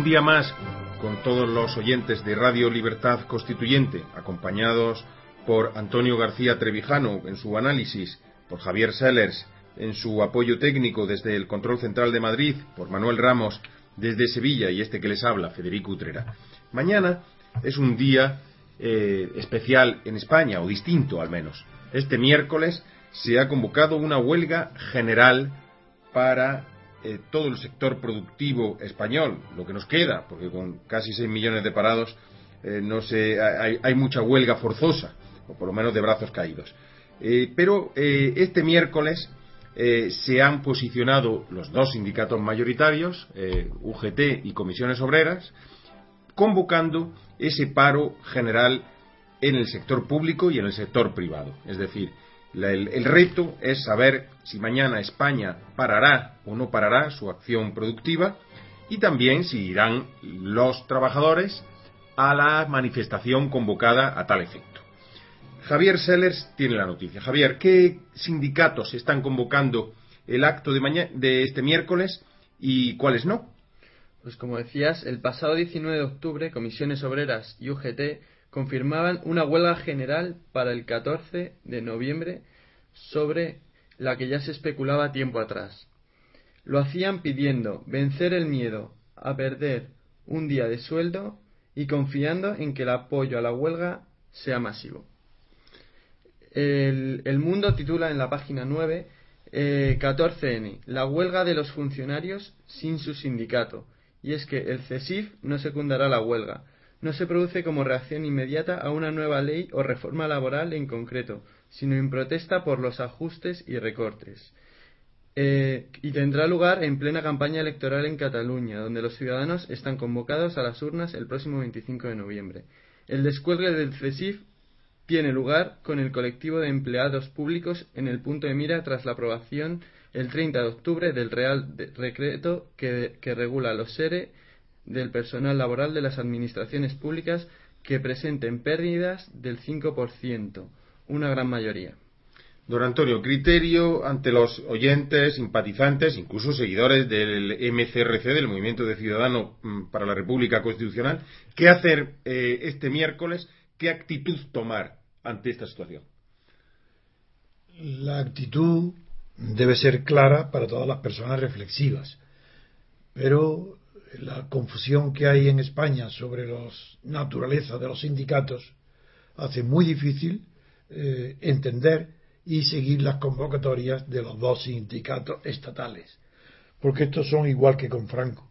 Un día más, con todos los oyentes de Radio Libertad Constituyente, acompañados por Antonio García Trevijano en su análisis, por Javier Sellers en su apoyo técnico desde el Control Central de Madrid, por Manuel Ramos desde Sevilla y este que les habla, Federico Utrera. Mañana es un día eh, especial en España, o distinto al menos. Este miércoles se ha convocado una huelga general para eh, todo el sector productivo español, lo que nos queda, porque con casi 6 millones de parados eh, no sé, hay, mucha huelga forzosa, o por lo menos de brazos caídos. pero este miércoles se han posicionado los dos sindicatos mayoritarios, UGT y Comisiones Obreras, convocando ese paro general en el sector público y en el sector privado. Es decir, el, reto es saber si mañana España parará o no parará su acción productiva y también si irán los trabajadores a la manifestación convocada a tal efecto. Javier Sellers tiene la noticia. Javier, ¿qué sindicatos están convocando el acto de, de este miércoles y cuáles no? Pues como decías, el pasado 19 de octubre, Comisiones Obreras y UGT confirmaban una huelga general para el 14 de noviembre sobre la que ya se especulaba tiempo atrás. Lo hacían pidiendo vencer el miedo a perder un día de sueldo y confiando en que el apoyo a la huelga sea masivo. El, Mundo titula en la página 9 14N, eh, la huelga de los funcionarios sin su sindicato, y es que el CESIF no secundará la huelga. No se produce como reacción inmediata a una nueva ley o reforma laboral en concreto, sino en protesta por los ajustes y recortes. Eh, y tendrá lugar en plena campaña electoral en Cataluña, donde los ciudadanos están convocados a las urnas el próximo 25 de noviembre. El descuelgue del CESIF tiene lugar con el colectivo de empleados públicos en el punto de mira tras la aprobación el 30 de octubre del Real Decreto que, regula los SERE del personal laboral de las administraciones públicas que presenten pérdidas del 5%, una gran mayoría. Don Antonio, criterio ante los oyentes, simpatizantes, incluso seguidores del MCRC, del Movimiento de Ciudadanos mm, para la República Constitucional, ¿qué hacer eh, este miércoles? ¿Qué actitud tomar ante esta situación? La actitud debe ser clara para todas las personas reflexivas. Pero la confusión que hay en España sobre la naturaleza de los sindicatos hace muy difícil eh, entender y seguir las convocatorias de los dos sindicatos estatales. Porque estos son igual que con Franco.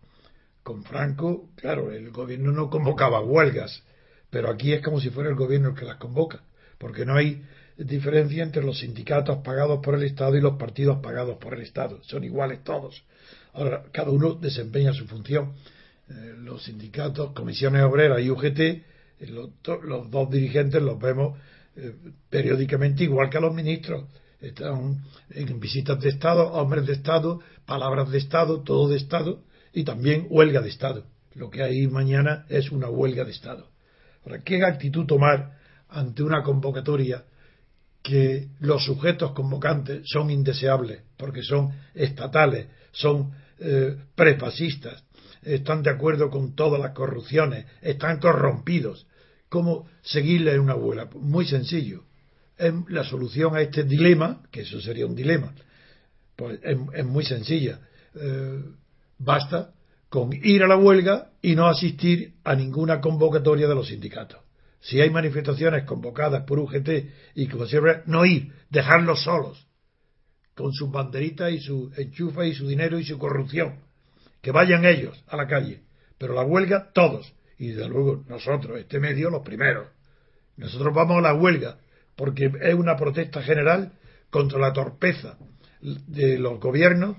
Con Franco, claro, el gobierno no convocaba huelgas, pero aquí es como si fuera el gobierno el que las convoca, porque no hay diferencia entre los sindicatos pagados por el Estado y los partidos pagados por el Estado. Son iguales todos. Ahora, cada uno desempeña su función. Eh, los sindicatos, comisiones obreras y UGT, eh, los, dos dirigentes los vemos eh, periódicamente igual que a los ministros. Están en visitas de Estado, hombres de Estado, palabras de Estado, todo de Estado y también huelga de Estado. Lo que hay mañana es una huelga de Estado. Ahora, ¿qué actitud tomar ante una convocatoria que los sujetos convocantes son indeseables porque son estatales, son eh, prefascistas, están de acuerdo con todas las corrupciones, están corrompidos. ¿Cómo seguirle en una huelga? Muy sencillo. Es la solución a este dilema, que eso sería un dilema, pues es, muy sencilla. Eh, basta con ir a la huelga y no asistir a ninguna convocatoria de los sindicatos. Si hay manifestaciones convocadas por UGT y siempre, no ir, dejarlos solos, con sus banderitas y su enchufa y su dinero y su corrupción. Que vayan ellos a la calle. Pero la huelga, todos. Y desde luego nosotros, este medio, los primeros. Nosotros vamos a la huelga porque es una protesta general contra la torpeza de los gobiernos,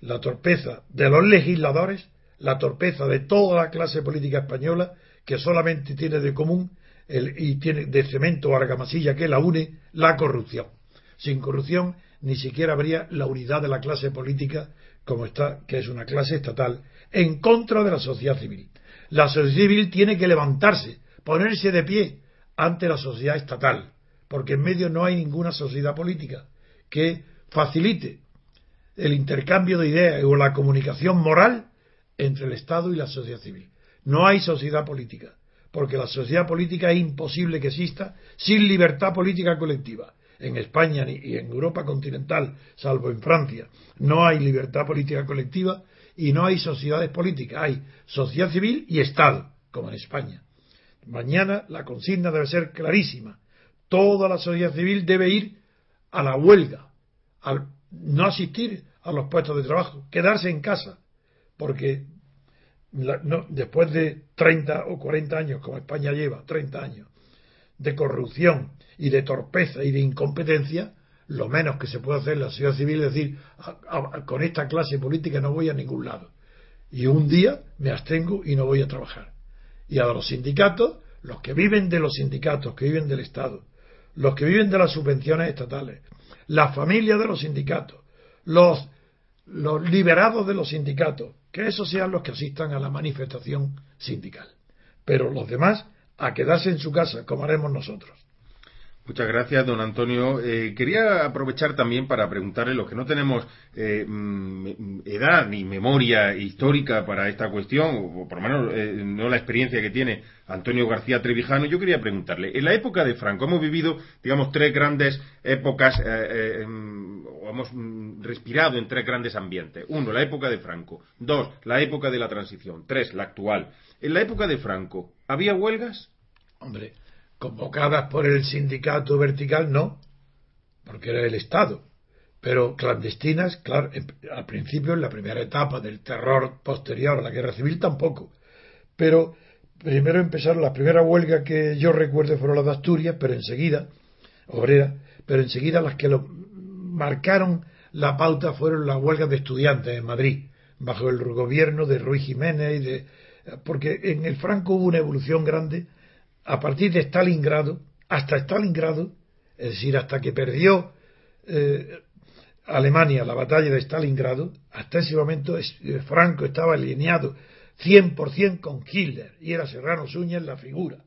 la torpeza de los legisladores, la torpeza de toda la clase política española que solamente tiene de común y tiene de cemento o argamasilla que la une la corrupción. Sin corrupción ni siquiera habría la unidad de la clase política como está, que es una clase estatal, en contra de la sociedad civil. La sociedad civil tiene que levantarse, ponerse de pie ante la sociedad estatal, porque en medio no hay ninguna sociedad política que facilite el intercambio de ideas o la comunicación moral entre el Estado y la sociedad civil. No hay sociedad política, porque la sociedad política es imposible que exista sin libertad política colectiva. En España y en Europa continental, salvo en Francia, no hay libertad política colectiva y no hay sociedades políticas. Hay sociedad civil y Estado, como en España. Mañana la consigna debe ser clarísima. Toda la sociedad civil debe ir a la huelga, al no asistir a los puestos de trabajo, quedarse en casa, porque después de 30 o 40 años, como España lleva, 30 años, de corrupción y de torpeza y de incompetencia, lo menos que se puede hacer en la sociedad civil es decir, con esta clase política no voy a ningún lado. Y un día me abstengo y no voy a trabajar. Y a los sindicatos, los que viven de los sindicatos, que viven del Estado, los que viven de las subvenciones estatales, las familias de los sindicatos, los, los liberados de los sindicatos, que esos sean los que asistan a la manifestación sindical. Pero los demás a quedarse en su casa, como haremos nosotros. Muchas gracias, don Antonio. Eh, quería aprovechar también para preguntarle, los que no tenemos eh, mm, edad ni memoria histórica para esta cuestión, o por lo menos eh, no la experiencia que tiene Antonio García Trevijano, yo quería preguntarle, en la época de Franco hemos vivido, digamos, tres grandes épocas, em, o hemos mm, respirado en tres grandes ambientes. Uno, la época de Franco. Dos, la época de la transición. Tres, la actual. En la época de Franco, ¿había huelgas? Hombre, convocadas por el sindicato vertical, no, porque era el Estado. Pero clandestinas, claro, al principio, en la primera etapa del terror posterior a la guerra civil, tampoco. Pero primero empezaron, las primeras huelgas que yo recuerdo fueron las de Asturias, pero enseguida, obrera, pero enseguida las que lo marcaron la pauta fueron las huelgas de estudiantes en Madrid, bajo el gobierno de Ruiz Jiménez y de, porque en el Franco hubo una evolución grande a partir de Stalingrado, hasta Stalingrado, es decir, hasta que perdió eh, Alemania la batalla de Stalingrado, hasta ese momento eh, Franco estaba alineado 100% con Hitler y era Serrano Suña en la figura.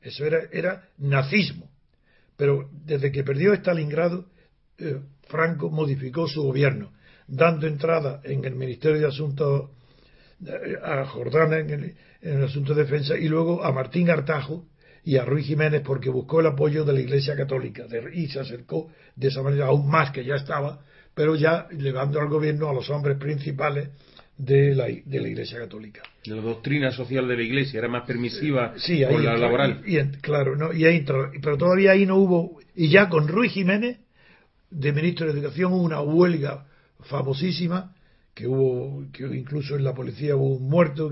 Eso era, era nazismo. Pero desde que perdió Stalingrado, eh, Franco modificó su gobierno, dando entrada en el Ministerio de Asuntos a Jordana en el, en el asunto de defensa y luego a Martín Artajo y a Ruiz Jiménez porque buscó el apoyo de la Iglesia Católica y se acercó de esa manera aún más que ya estaba, pero ya llevando al gobierno a los hombres principales de la, de la Iglesia Católica. La doctrina social de la Iglesia era más permisiva sí, la laboral. Y, claro, no, y ahí, pero todavía ahí no hubo, y ya con Ruiz Jiménez, de ministro de Educación, hubo una huelga famosísima, que hubo, que incluso en la policía hubo un muerto,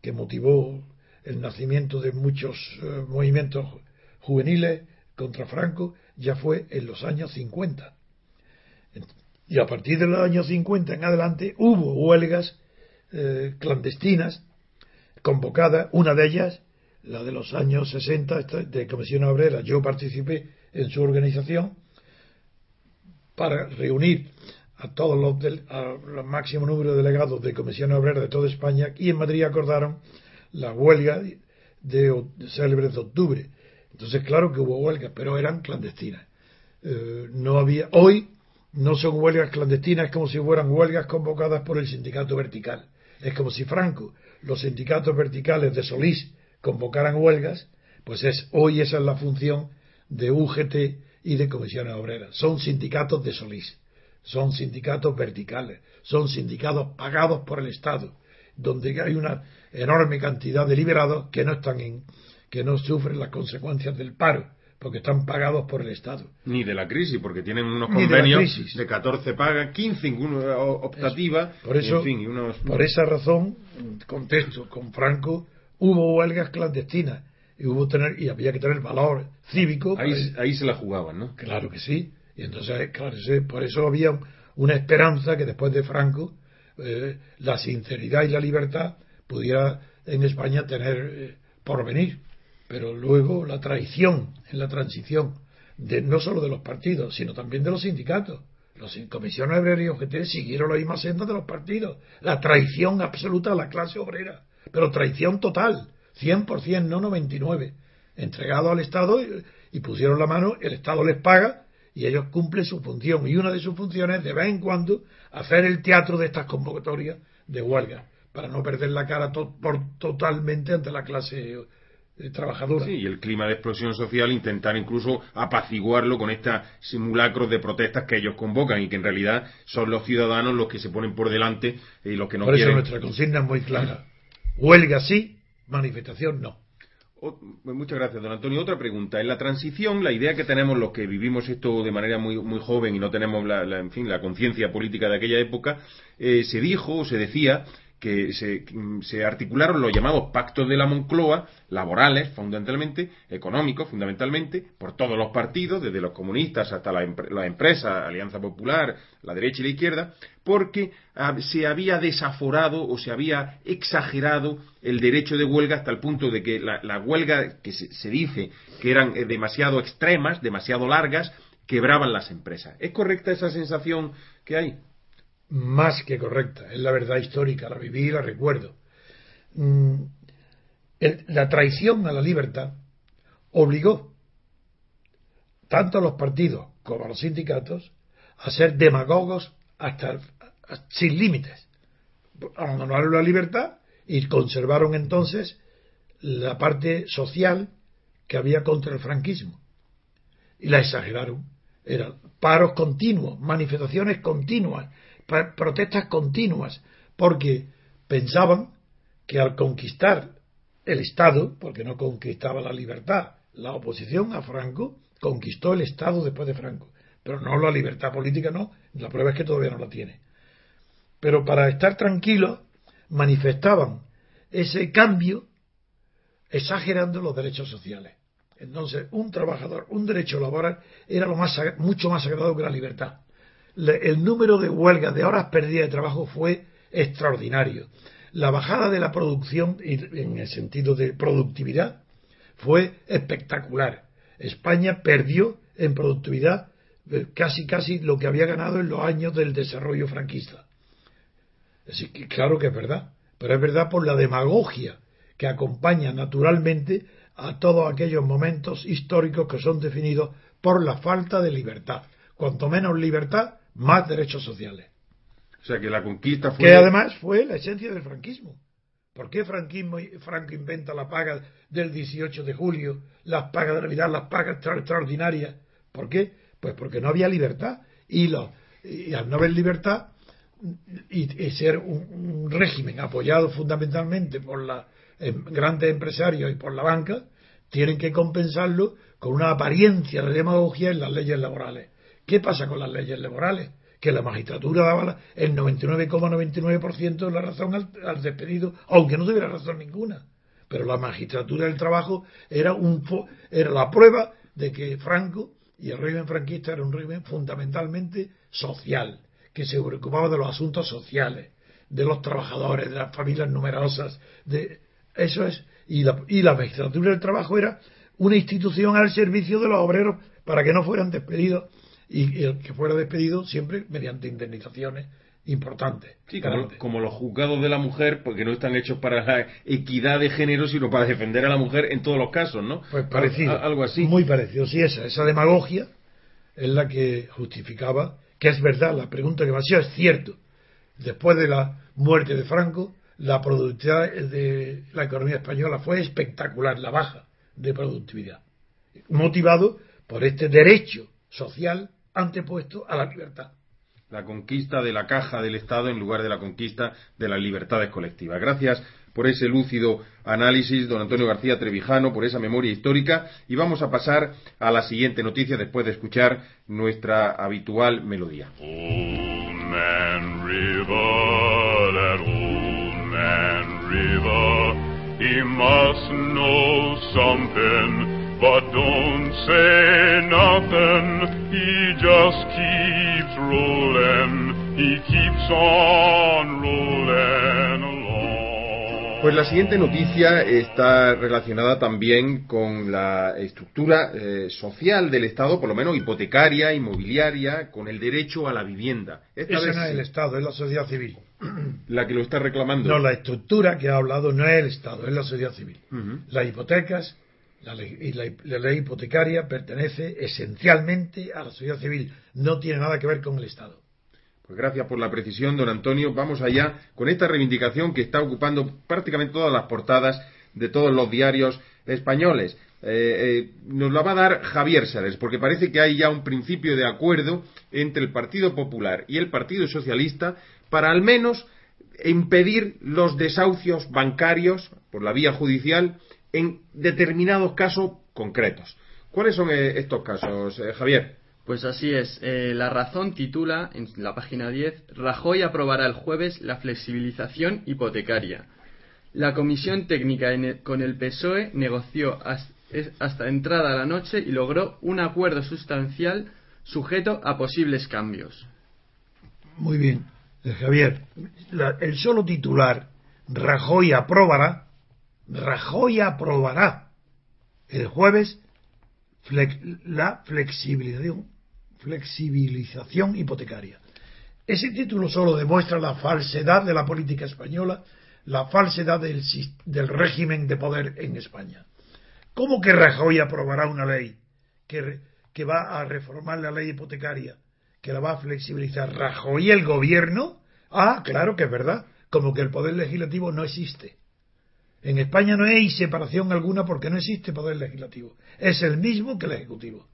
que, motivó el nacimiento de muchos eh, movimientos juveniles contra Franco, ya fue en los años 50. Y a partir de los años 50 en adelante hubo huelgas eh, clandestinas convocadas, una de ellas, la de los años 60 de Comisión Obrera, yo participé en su organización para reunir a todos los, del, máximo número de delegados de Comisión Obrera de toda España y en Madrid acordaron la huelga de, de, célebres de octubre. Entonces, claro que hubo huelgas, pero eran clandestinas. Eh, no había, hoy no son huelgas clandestinas, es como si fueran huelgas convocadas por el sindicato vertical. Es como si Franco, los sindicatos verticales de Solís convocaran huelgas, pues es hoy esa es la función de UGT y de comisiones obreras. Son sindicatos de Solís son sindicatos verticales, son sindicatos pagados por el Estado, donde hay una enorme cantidad de liberados que no están en, que no sufren las consecuencias del paro, porque están pagados por el Estado. Ni de la crisis, porque tienen unos convenios de, 14 pagas, 15 optativas, por eso, Por esa razón, contesto, con Franco hubo huelgas clandestinas y hubo tener y había que tener valor cívico. Ahí, ahí se la jugaban, ¿no? Claro que sí. Y entonces, claro, por eso había una esperanza que después de Franco eh, la sinceridad y la libertad pudiera en España tener eh, porvenir. Pero luego la traición en la transición, de, no solo de los partidos, sino también de los sindicatos. Los comisiones obreras y OGT siguieron la misma senda de los partidos. La traición absoluta a la clase obrera. Pero traición total. 100%, no 99. Entregado al Estado y pusieron la mano, el Estado les paga y ellos cumplen su función. Y una de sus funciones es de vez en cuando hacer el teatro de estas convocatorias de huelga, para no perder la cara por, totalmente ante la clase eh, trabajadora. Sí, y el clima de explosión social intentar incluso apaciguarlo con estos simulacros de protestas que ellos convocan y que en realidad son los ciudadanos los que se ponen por delante y los que no por eso nuestra consigna es muy clara. Huelga sí, manifestación no. Muchas gracias, don Antonio. Otra pregunta. En la transición, la idea que tenemos los que vivimos esto de manera muy, muy joven y no tenemos la, en fin, la conciencia política de aquella época, eh, se dijo o se decía que se, articularon los llamados pactos de la Moncloa, laborales fundamentalmente, económicos fundamentalmente, por todos los partidos, desde los comunistas hasta la, la empresa, Alianza Popular, la derecha y la izquierda, porque se había desaforado o se había exagerado el derecho de huelga hasta el punto de que la, huelga que se, dice que eran eh, demasiado extremas, demasiado largas, quebraban las empresas. ¿Es correcta esa sensación que hay? Más que correcta, es la verdad histórica, la viví y la recuerdo. Mm, la traición a la libertad obligó tanto a los partidos como a los sindicatos a ser demagogos hasta sin límites. Abandonaron la libertad y conservaron entonces la parte social que había contra el franquismo. Y la exageraron. Eran paros continuos, manifestaciones continuas, protestas continuas, porque pensaban que al conquistar el Estado, porque no conquistaba la libertad, la oposición a Franco conquistó el Estado después de Franco, pero no la libertad política, no, la prueba es que todavía no la tiene. Pero para estar tranquilos, manifestaban ese cambio exagerando los derechos sociales. Entonces, un trabajador, un derecho laboral era lo más, mucho más sagrado que la libertad el número de huelgas, de horas perdidas de trabajo fue extraordinario. La bajada de la producción, en el sentido de productividad, fue espectacular. España perdió en productividad eh, casi casi lo que había ganado en los años del desarrollo franquista. Así que claro que es verdad, pero es verdad por la demagogia que acompaña naturalmente a todos aquellos momentos históricos que son definidos por la falta de libertad. Cuanto menos libertad, más derechos sociales. O sea que la conquista fue. Que además fue la esencia del franquismo. ¿Por qué franquismo, Franco inventa la paga del 18 de julio, las pagas de Navidad, las pagas extraordinarias? ¿Por qué? Pues porque no había libertad. Y, y al no haber libertad y, ser un, régimen apoyado fundamentalmente por los em, grandes empresarios y por la banca, tienen que compensarlo con una apariencia de demagogia en las leyes laborales. ¿Qué pasa con las leyes laborales? Que la magistratura daba el 99,99% de la razón al, despedido, aunque no tuviera razón ninguna. Pero la magistratura del trabajo era, un, era la prueba de que Franco y el régimen franquista era un régimen fundamentalmente social, que se preocupaba de los asuntos sociales, de los trabajadores, de las familias numerosas, de eso es y la, y la magistratura del trabajo era una institución al servicio de los obreros para que no fueran despedidos y, el que fuera despedido siempre mediante indemnizaciones importantes. Sí, como, los juzgados de la mujer, porque no están hechos para la equidad de género, sino para defender a la mujer en todos los casos, ¿no? Pues parecido. algo así. Muy parecido, sí, esa, esa demagogia es la que justificaba, que es verdad, la pregunta que me hacía es cierto. Después de la muerte de Franco, la productividad de la economía española fue espectacular, la baja de productividad, motivado por este derecho social antepuesto a la libertad. La conquista de la caja del Estado en lugar de la conquista de las libertades colectivas. Gracias por ese lúcido análisis, don Antonio García Trevijano, por esa memoria histórica. Y vamos a pasar a la siguiente noticia después de escuchar nuestra habitual melodía. But don't say nothing, he just keeps rolling, he keeps on rolling along. Pues la siguiente noticia está relacionada también con la estructura eh, social del Estado, por lo menos hipotecaria, inmobiliaria, con el derecho a la vivienda. Esta no es el Estado, es la sociedad civil. La que lo está reclamando. No, la estructura que ha hablado no es el Estado, es la sociedad civil. Las hipotecas la ley, y la, ley hipotecaria pertenece esencialmente a la sociedad civil, no tiene nada que ver con el Estado. Pues gracias por la precisión, don Antonio. Vamos allá con esta reivindicación que está ocupando prácticamente todas las portadas de todos los diarios españoles. Eh, eh, nos la va a dar Javier Sárez, porque parece que hay ya un principio de acuerdo entre el Partido Popular y el Partido Socialista para al menos impedir los desahucios bancarios por la vía judicial en determinados casos concretos. ¿Cuáles son eh, estos casos, Javier? Pues así es. la razón titula en la página 10 Rajoy aprobará el jueves la flexibilización hipotecaria. La comisión técnica con el PSOE negoció hasta entrada la noche y logró un acuerdo sustancial sujeto a posibles cambios. Muy bien, eh, Javier. el solo titular, Rajoy aprobará, Rajoy aprobará el jueves la flexibilización, flexibilización hipotecaria. Ese título solo demuestra la falsedad de la política española, la falsedad del, régimen de poder en España. ¿Cómo que Rajoy aprobará una ley que, que va a reformar la ley hipotecaria, que la va a flexibilizar? ¿Rajoy el gobierno? Ah, claro que es verdad, como que el poder legislativo no existe. En España no hay separación alguna porque no existe poder legislativo. Es el mismo que el ejecutivo.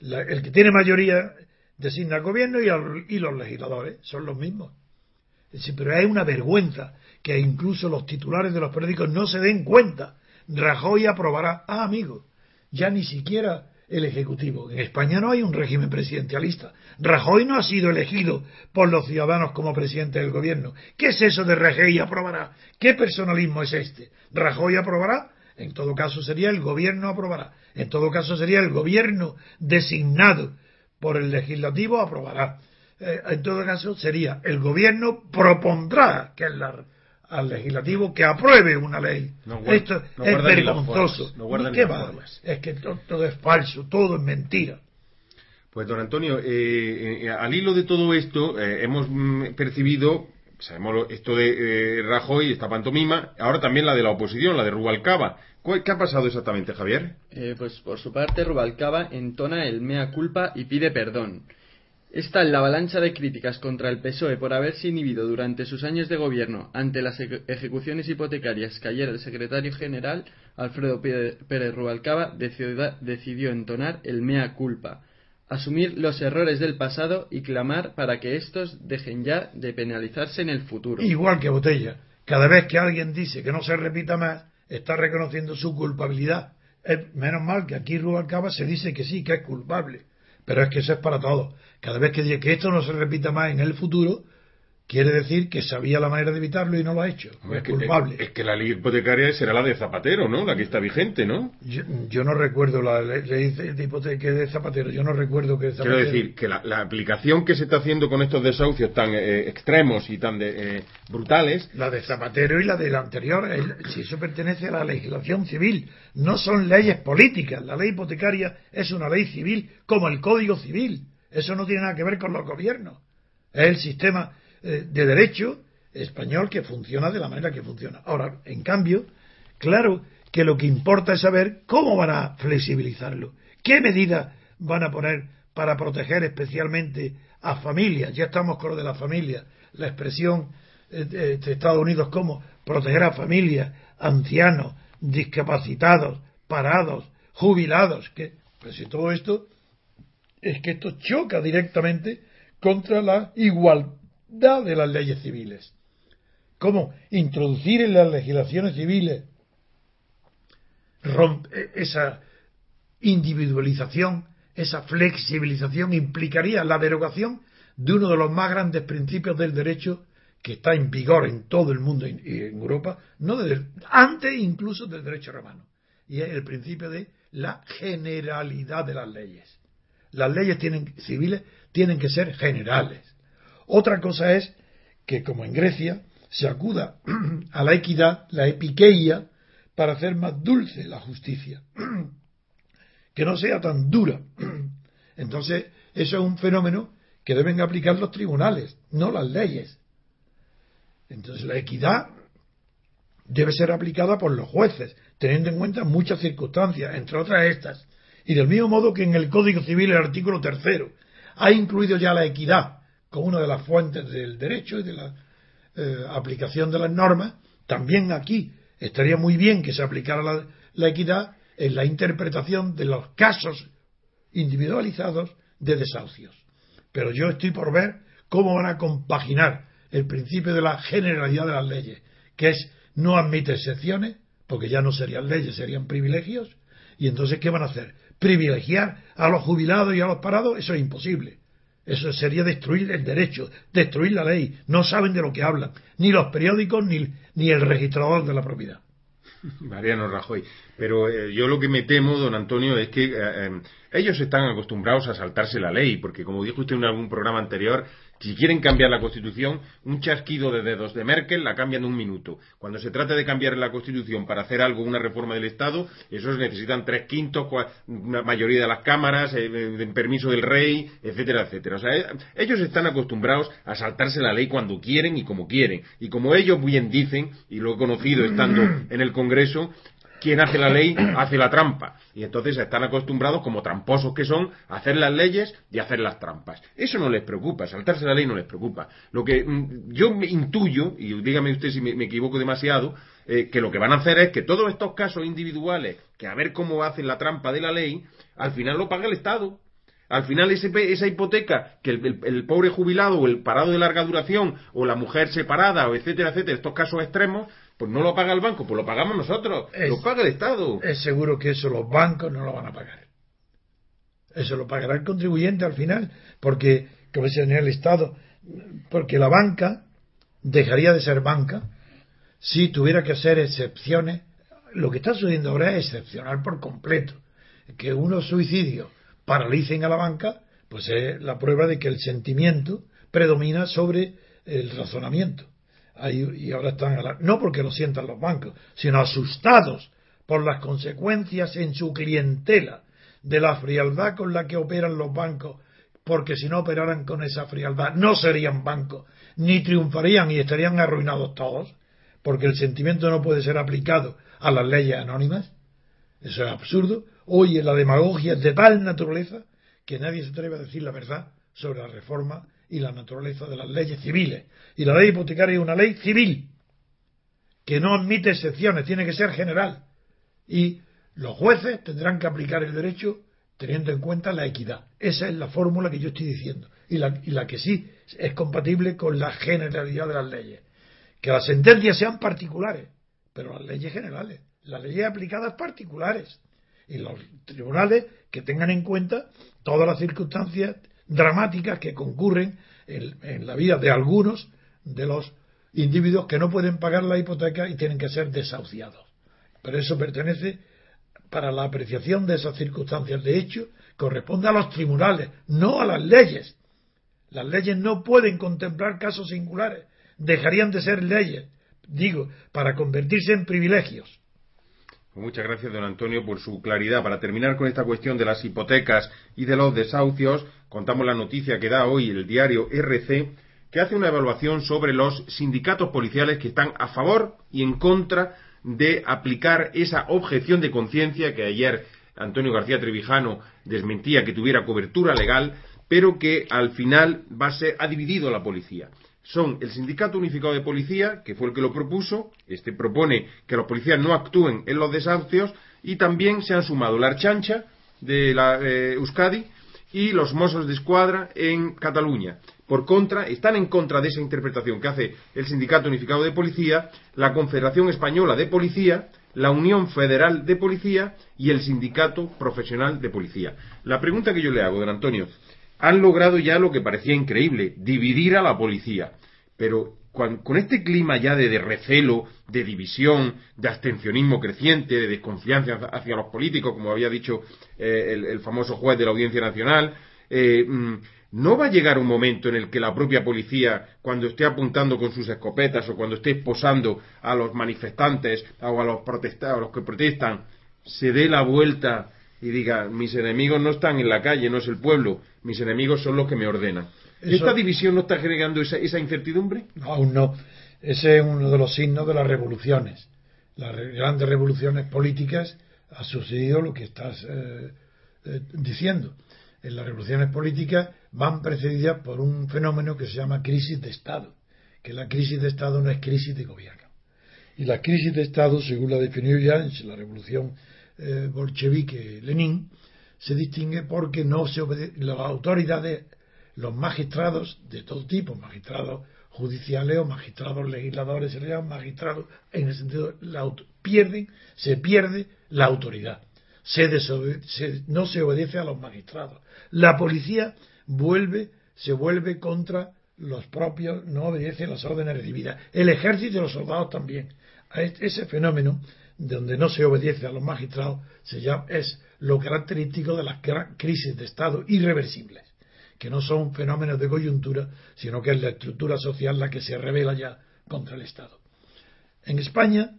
el que tiene mayoría designa al gobierno y, los legisladores son los mismos. Pero hay una vergüenza que incluso los titulares de los periódicos no se den cuenta Rajoy aprobará. Ah, amigo, ya ni siquiera el Ejecutivo. En España no hay un régimen presidencialista. Rajoy no ha sido elegido por los ciudadanos como presidente del gobierno. ¿Qué es eso de Rajoy aprobará? ¿Qué personalismo es este? ¿Rajoy aprobará? En todo caso sería el gobierno aprobará. En todo caso sería el gobierno designado por el legislativo aprobará. Eh, en todo caso sería el gobierno propondrá, que es la al legislativo que apruebe una ley. Esto es vergonzoso. ¿Qué Es que todo, es falso, todo es mentira. Pues don Antonio, eh, eh, al hilo de todo esto eh, hemos mm, percibido, sabemos esto de Rajoy, esta pantomima, ahora también la de la oposición, la de Rubalcaba. ¿Qué ha pasado exactamente, Javier? pues por su parte, Rubalcaba entona el mea culpa y pide perdón. Está en la avalancha de críticas contra el PSOE por haberse inhibido durante sus años de gobierno ante las ejecuciones hipotecarias que ayer el secretario general, Alfredo Pérez Rubalcaba, decidió entonar el mea culpa, asumir los errores del pasado y clamar para que estos dejen ya de penalizarse en el futuro. Igual que Botella, cada vez que alguien dice que no se repita más, está reconociendo su culpabilidad. Es menos mal que aquí Rubalcaba se dice que sí, que es culpable pero es que eso es para todos. Cada vez que dice que esto no se repita más en el futuro, quiere decir que sabía la manera de evitarlo y no lo ha hecho. es, culpable. Es, que la ley hipotecaria será la de Zapatero, ¿no? La que está vigente, ¿no? Yo, no recuerdo la ley de hipoteca de Zapatero. Yo no recuerdo que Zapatero... Quiero decir que la, aplicación que se está haciendo con estos desahucios tan eh, extremos y tan de, eh, brutales... La de Zapatero y la de la anterior, si eso pertenece a la legislación civil, no son leyes políticas. La ley hipotecaria es una ley civil como el Código Civil. Eso no tiene nada que ver con los gobiernos. Es el sistema eh, de derecho español que funciona de la manera que funciona. Ahora, en cambio, claro que lo que importa es saber cómo van a flexibilizarlo, qué medidas van a poner para proteger especialmente a familias. Ya estamos con lo de la familia, la expresión eh, de Estados Unidos como proteger a familias, ancianos, discapacitados, parados, jubilados, que pues si todo esto es que esto choca directamente contra la igualdad de las leyes civiles. ¿Cómo introducir en las legislaciones civiles e, esa individualización, esa flexibilización implicaría la derogación de uno de los más grandes principios del derecho que está en vigor en todo el mundo y en Europa, no antes incluso del derecho romano, y es el principio de la generalidad de las leyes. Las leyes tienen, civiles tienen que ser generales. Otra cosa es que, como en Grecia, se acuda a la equidad, la epiqueia, para hacer más dulce la justicia, que no sea tan dura. Entonces, eso es un fenómeno que deben aplicar los tribunales, no las leyes. Entonces, la equidad debe ser aplicada por los jueces, teniendo en cuenta muchas circunstancias, entre otras estas. Y del mismo modo que en el Código Civil, el artículo tercero, ha incluido ya la equidad con una de las fuentes del derecho y de la eh, aplicación de las normas, también aquí estaría muy bien que se aplicara la, la equidad en la interpretación de los casos individualizados de desahucios. Pero yo estoy por ver cómo van a compaginar el principio de la generalidad de las leyes, que es no admite excepciones, porque ya no serían leyes, serían privilegios, y entonces ¿qué van a hacer? ¿Privilegiar a los jubilados y a los parados? Eso es imposible. Eso sería destruir el derecho, destruir la ley. No saben de lo que hablan, ni los periódicos ni, ni el registrador de la propiedad. Mariano Rajoy. Pero eh, yo lo que me temo, don Antonio, es que eh, eh, ellos están acostumbrados a saltarse la ley, porque como dijo usted en algún programa anterior, si quieren cambiar la Constitución, un chasquido de dedos de Merkel la cambian en un minuto. Cuando se trata de cambiar la Constitución para hacer algo, una reforma del Estado, esos necesitan tres quintos, una mayoría de las cámaras, eh, permiso del rey, etcétera, etcétera. O sea, eh, ellos están acostumbrados a saltarse la ley cuando quieren y como quieren. Y como ellos bien dicen, y lo he conocido estando en el Congreso, quien hace la ley hace la trampa. Y entonces están acostumbrados, como tramposos que son, a hacer las leyes y a hacer las trampas. Eso no les preocupa, saltarse la ley no les preocupa. Lo que mm, yo me intuyo, y dígame usted si me, equivoco demasiado, eh, que lo que van a hacer es que todos estos casos individuales, que a ver cómo hacen la trampa de la ley, al final lo paga el Estado. Al final esa hipoteca que el, pobre jubilado o el parado de larga duración o la mujer separada o etcétera, etcétera, estos casos extremos, pues no lo paga el banco, pues lo pagamos nosotros, lo paga el Estado. Es seguro que eso los bancos no lo van a pagar. Eso lo pagará el contribuyente al final, porque, como dice el Estado, porque la banca dejaría de ser banca si tuviera que hacer excepciones. Lo que está sucediendo ahora es excepcional por completo. Que unos suicidios paralicen a la banca, pues es la prueba de que el sentimiento predomina sobre el razonamiento y ahora están, no porque lo sientan los bancos, sino asustados por las consecuencias en su clientela de la frialdad con la que operan los bancos, porque si no operaran con esa frialdad no serían bancos, ni triunfarían y estarían arruinados todos, porque el sentimiento no puede ser aplicado a las leyes anónimas. Eso es absurdo. Hoy la demagogia es de tal naturaleza que nadie se atreve a decir la verdad sobre la reforma y la naturaleza de las leyes civiles. Y la ley hipotecaria es una ley civil que no admite excepciones, tiene que ser general. Y los jueces tendrán que aplicar el derecho teniendo en cuenta la equidad. Esa es la fórmula que yo estoy diciendo. Y la, y la que sí es compatible con la generalidad de las leyes. Que las sentencias sean particulares, pero las leyes generales, las leyes aplicadas particulares. Y los tribunales que tengan en cuenta todas las circunstancias dramáticas que concurren en, la vida de algunos de los individuos que no pueden pagar la hipoteca y tienen que ser desahuciados. Pero eso pertenece, para la apreciación de esas circunstancias de hecho, corresponde a los tribunales, no a las leyes. Las leyes no pueden contemplar casos singulares, dejarían de ser leyes, digo, para convertirse en privilegios. Pues muchas gracias, don Antonio, por su claridad. Para terminar con esta cuestión de las hipotecas y de los desahucios, contamos la noticia que da hoy el diario RC, que hace una evaluación sobre los sindicatos policiales que están a favor y en contra de aplicar esa objeción de conciencia que ayer Antonio García Trevijano desmentía que tuviera cobertura legal, pero que al final va ha dividido la policía son el Sindicato Unificado de Policía, que fue el que lo propuso, este propone que los policías no actúen en los desahucios, y también se han sumado la Archancha de la eh, Euskadi y los Mossos de Escuadra en Cataluña. Por contra, están en contra de esa interpretación que hace el Sindicato Unificado de Policía, la Confederación Española de Policía, la Unión Federal de Policía y el Sindicato Profesional de Policía. La pregunta que yo le hago, don Antonio, han logrado ya lo que parecía increíble, dividir a la policía. Pero con, este clima ya de, recelo, de división, de abstencionismo creciente, de desconfianza hacia los políticos, como había dicho eh, el, famoso juez de la Audiencia Nacional, eh, mm, ¿no va a llegar un momento en el que la propia policía, cuando esté apuntando con sus escopetas o cuando esté esposando a los manifestantes o a los, a los que protestan, se dé la vuelta y diga, mis enemigos no están en la calle, no es el pueblo, mis enemigos son los que me ordenan. ¿Esta división no está generando esa, esa incertidumbre? aún no. Ese es uno de los signos de las revoluciones. Las grandes revoluciones políticas ha sucedido lo que estás eh, eh, diciendo. en las revoluciones políticas van precedidas por un fenómeno que se llama crisis de Estado, que la crisis de Estado no es crisis de gobierno. Y la crisis de Estado, según la definió ya en la revolución eh, bolchevique Lenin, se distingue porque no se obedece, las autoridades, los magistrados de todo tipo, magistrados judiciales o magistrados legisladores, se llaman magistrados, en el sentido, la, pierden, se pierde la autoridad. Se, no se obedece a los magistrados. La policía vuelve, se vuelve contra los propios, no obedece las órdenes recibidas. El ejército y los soldados también. Ese fenómeno, donde no se obedece a los magistrados, se llama, es lo característico de las crisis de Estado irreversibles, que no son fenómenos de coyuntura, sino que es la estructura social la que se revela ya contra el Estado. En España,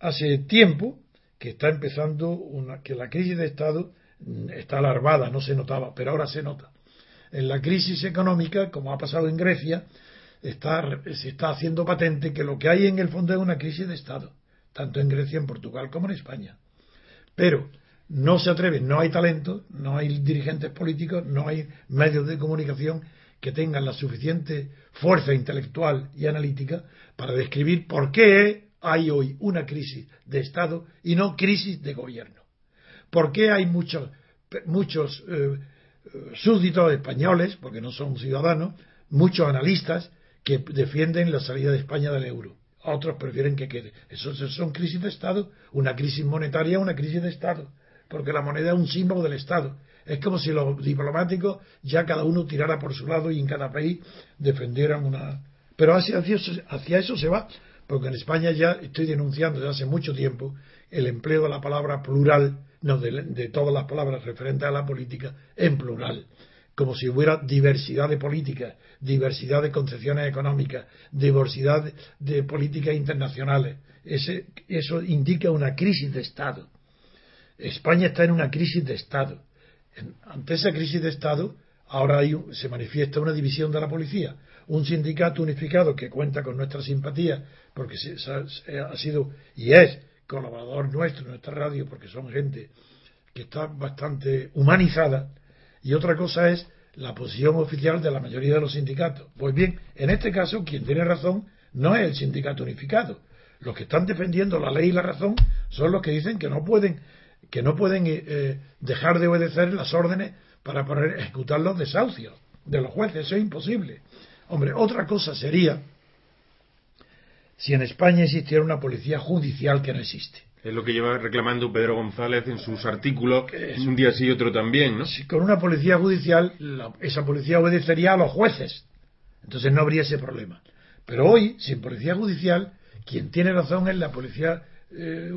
hace tiempo que está empezando una, que la crisis de Estado mm, está alarmada, no se notaba, pero ahora se nota. En la crisis económica, como ha pasado en Grecia, se está haciendo patente que lo que hay en el fondo es una crisis de Estado, tanto en Grecia, en Portugal como en España. Pero no se atreven, no hay talento, no hay dirigentes políticos, no hay medios de comunicación que tengan la suficiente fuerza intelectual y analítica para describir por qué hay hoy una crisis de Estado y no crisis de gobierno. ¿Por qué hay muchos, muchos eh, súbditos españoles, porque no son ciudadanos, muchos analistas que defienden la salida de España del euro. Otros prefieren que quede. Eso son crisis de Estado. Una crisis monetaria, una crisis de Estado. Porque la moneda es un símbolo del Estado. Es como si los diplomáticos ya cada uno tirara por su lado y en cada país defendieran una. Pero hacia, hacia eso se va. Porque en España ya estoy denunciando desde hace mucho tiempo el empleo de la palabra plural, no de, de todas las palabras referentes a la política, en plural como si hubiera diversidad de políticas, diversidad de concepciones económicas, diversidad de, políticas internacionales. eso indica una crisis de Estado. España está en una crisis de Estado. ante esa crisis de Estado, ahora se manifiesta una división de la policía. Un sindicato unificado que cuenta con nuestra simpatía, porque ha sido y es colaborador nuestro, nuestra radio, porque son gente que está bastante humanizada, y otra cosa es la posición oficial de la mayoría de los sindicatos. Pues bien, en este caso, quien tiene razón no es el sindicato unificado. Los que están defendiendo la ley y la razón son los que dicen que no pueden, que no pueden eh, eh, dejar de obedecer las órdenes para poder ejecutar los desahucios de los jueces. Eso es imposible. Hombre, otra cosa sería si en España existiera una policía judicial que no existe. Es lo que lleva reclamando Pedro González en sus artículos, un día sí y otro también, ¿no? Si con una policía judicial, esa policía obedecería a los jueces. Entonces no habría ese problema. Pero hoy, sin policía judicial, quien tiene razón es la policía eh,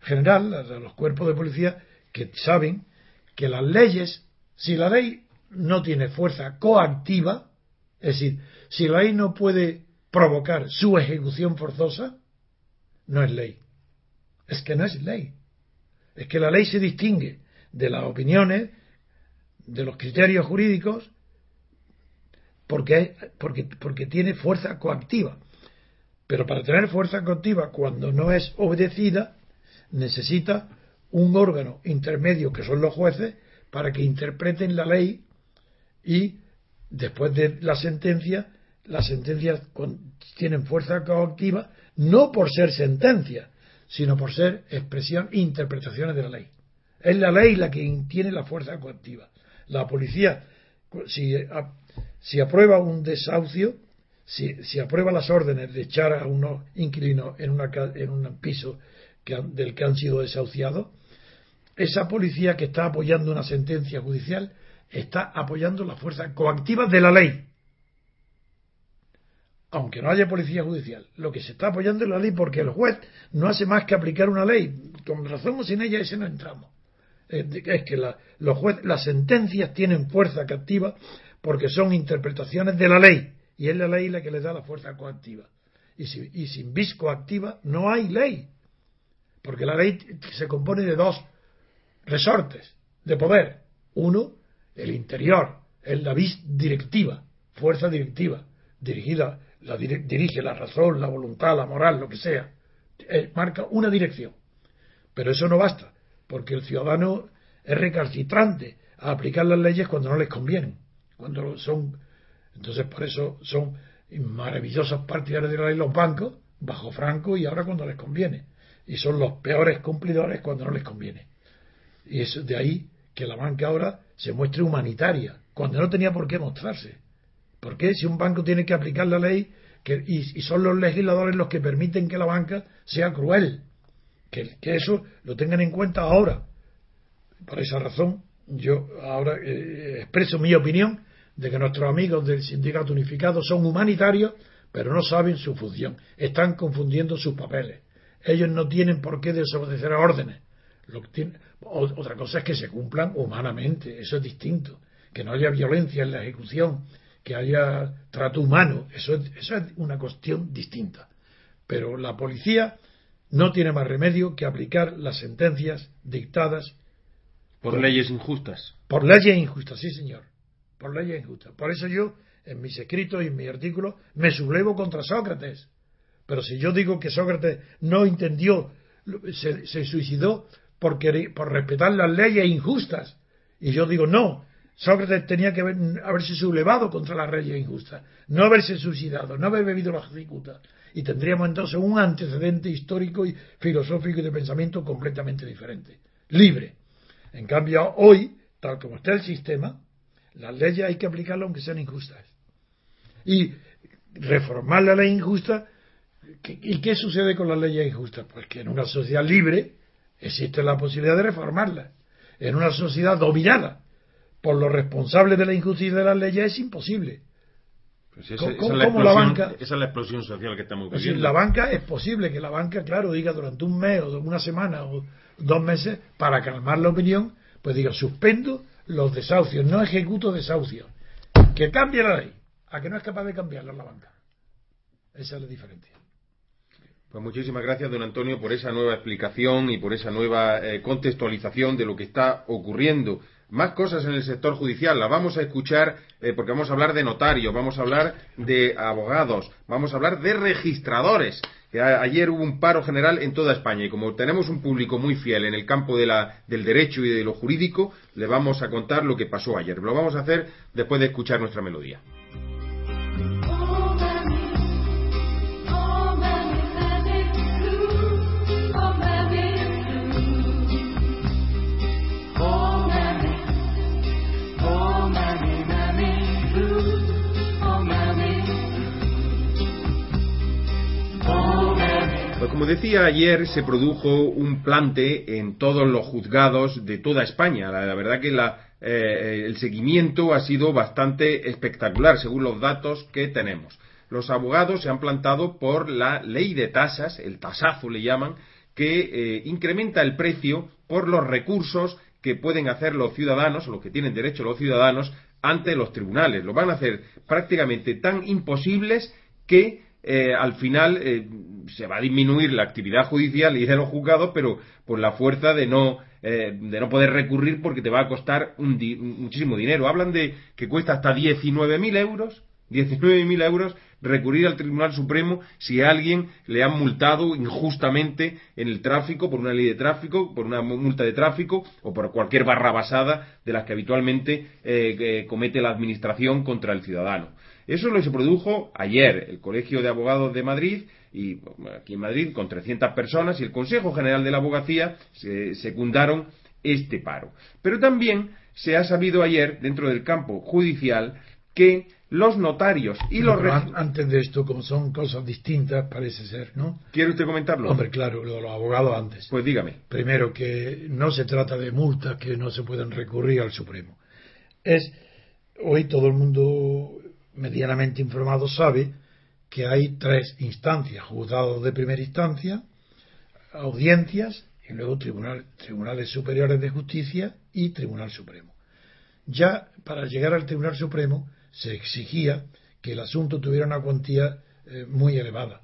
general, los cuerpos de policía, que saben que las leyes, si la ley no tiene fuerza coactiva, es decir, si la ley no puede provocar su ejecución forzosa, no es ley es que no es ley. Es que la ley se distingue de las opiniones, de los criterios jurídicos, porque, porque, tiene fuerza coactiva. Pero para tener fuerza coactiva, cuando no es obedecida, necesita un órgano intermedio, que son los jueces, para que interpreten la ley y después de la sentencia, las sentencias tienen fuerza coactiva no por ser sentencia, sino por ser expresión e interpretaciones de la ley. Es la ley la que tiene la fuerza coactiva. La policía, si, si aprueba un desahucio, si, si, aprueba las órdenes de echar a unos inquilinos en, una, en un piso que, del que han sido desahuciados, esa policía que está apoyando una sentencia judicial está apoyando la fuerza coactiva de la ley aunque no haya policía judicial, lo que se está apoyando es la ley porque el juez no hace más que aplicar una ley. Con razón o sin ella, ese no entramos. Es que los jueces, las sentencias tienen fuerza coactiva porque son interpretaciones de la ley y es la ley la que les da la fuerza coactiva. Y, y sin vis coactiva no hay ley, porque la ley se compone de dos resortes de poder. Uno, el interior, es la vis directiva, fuerza directiva, dirigida la dirige la razón, la voluntad, la moral, lo que sea, eh, marca una dirección. Pero eso no basta, porque el ciudadano es recalcitrante a aplicar las leyes cuando no les convienen, cuando son, entonces por eso son maravillosos partidarios de la ley los bancos, bajo Franco y ahora cuando les conviene, y son los peores cumplidores cuando no les conviene. Y es de ahí que la banca ahora se muestre humanitaria, cuando no tenía por qué mostrarse. ¿Por qué? Si un banco tiene que aplicar la ley que, y, son los legisladores los que permiten que la banca sea cruel, que, eso lo tengan en cuenta ahora. Por esa razón, yo ahora eh, expreso mi opinión de que nuestros amigos del sindicato unificado son humanitarios, pero no saben su función. Están confundiendo sus papeles. Ellos no tienen por qué desobedecer a órdenes. Lo que otra cosa es que se cumplan humanamente, eso es distinto. Que no haya violencia en la ejecución, que haya trato humano, eso es, eso es una cuestión distinta. Pero la policía no tiene más remedio que aplicar las sentencias dictadas por, leyes injustas. Por leyes injustas, sí, señor. Por leyes injustas. Por eso yo, en mis escritos y en mis artículos, me sublevo contra Sócrates. Pero si yo digo que Sócrates no entendió, se, se suicidó por, por respetar las leyes injustas. Y yo digo, no, Sócrates tenía que haberse sublevado contra las leyes injustas, no haberse suicidado, no haber bebido la cicuta. Y tendríamos entonces un antecedente histórico y filosófico y de pensamiento completamente diferente, libre. En cambio, hoy, tal como está el sistema, las leyes hay que aplicarlas aunque sean injustas. Y reformar la ley injusta, ¿y qué sucede con las leyes injustas? Pues que en una sociedad libre existe la posibilidad de reformarla. En una sociedad dominada por los responsables de la injusticia de las leyes es imposible. Pues esa, es la banca, esa es la explosión social que estamos viviendo. la banca es posible que la banca, claro, diga durante un mes o una semana o dos meses, para calmar la opinión, pues diga, suspendo los desahucios, no ejecuto desahucios. Que cambie la ley, a que no es capaz de cambiarla la banca. Esa es la diferencia. Pues muchísimas gracias, don Antonio, por esa nueva explicación y por esa nueva eh, contextualización de lo que está ocurriendo. Más cosas en el sector judicial, las vamos a escuchar eh, porque vamos a hablar de notarios, vamos a hablar de abogados, vamos a hablar de registradores. ayer hubo un paro general en toda España y como tenemos un público muy fiel en el campo de la, del derecho y de lo jurídico, le vamos a contar lo que pasó ayer. Lo vamos a hacer después de escuchar nuestra melodía. Como decía ayer, se produjo un plante en todos los juzgados de toda España. La, verdad que eh, el seguimiento ha sido bastante espectacular, según los datos que tenemos. Los abogados se han plantado por la ley de tasas, el tasazo le llaman, que eh, incrementa el precio por los recursos que pueden hacer los ciudadanos, o los que tienen derecho los ciudadanos, ante los tribunales. Lo van a hacer prácticamente tan imposibles que eh, al final eh, se va a disminuir la actividad judicial y de los juzgados, pero por la fuerza de no, eh, de no poder recurrir porque te va a costar un muchísimo dinero. Hablan de que cuesta hasta 19.000 euros, 19.000 euros recurrir al Tribunal Supremo si a alguien le han multado injustamente en el tráfico, por una ley de tráfico, por una multa de tráfico o por cualquier barra basada de las que habitualmente comete la Administración contra el ciudadano. Eso es lo que se produjo ayer. El Colegio de Abogados de Madrid, y aquí en Madrid, con 300 personas, y el Consejo General de la Abogacía se secundaron este paro. Pero también se ha sabido ayer, dentro del campo judicial, que los notarios y los antes de esto como son cosas distintas parece ser no quiere usted comentarlo hombre claro los abogados antes. Pues dígame. Primero que no se trata de multas que no se pueden recurrir al Supremo. Es hoy todo el mundo medianamente informado sabe que hay tres instancias, juzgados de primera instancia, audiencias y luego tribunales superiores de justicia y Tribunal Supremo. Ya para llegar al Tribunal Supremo se exigía que el asunto tuviera una cuantía eh, muy elevada,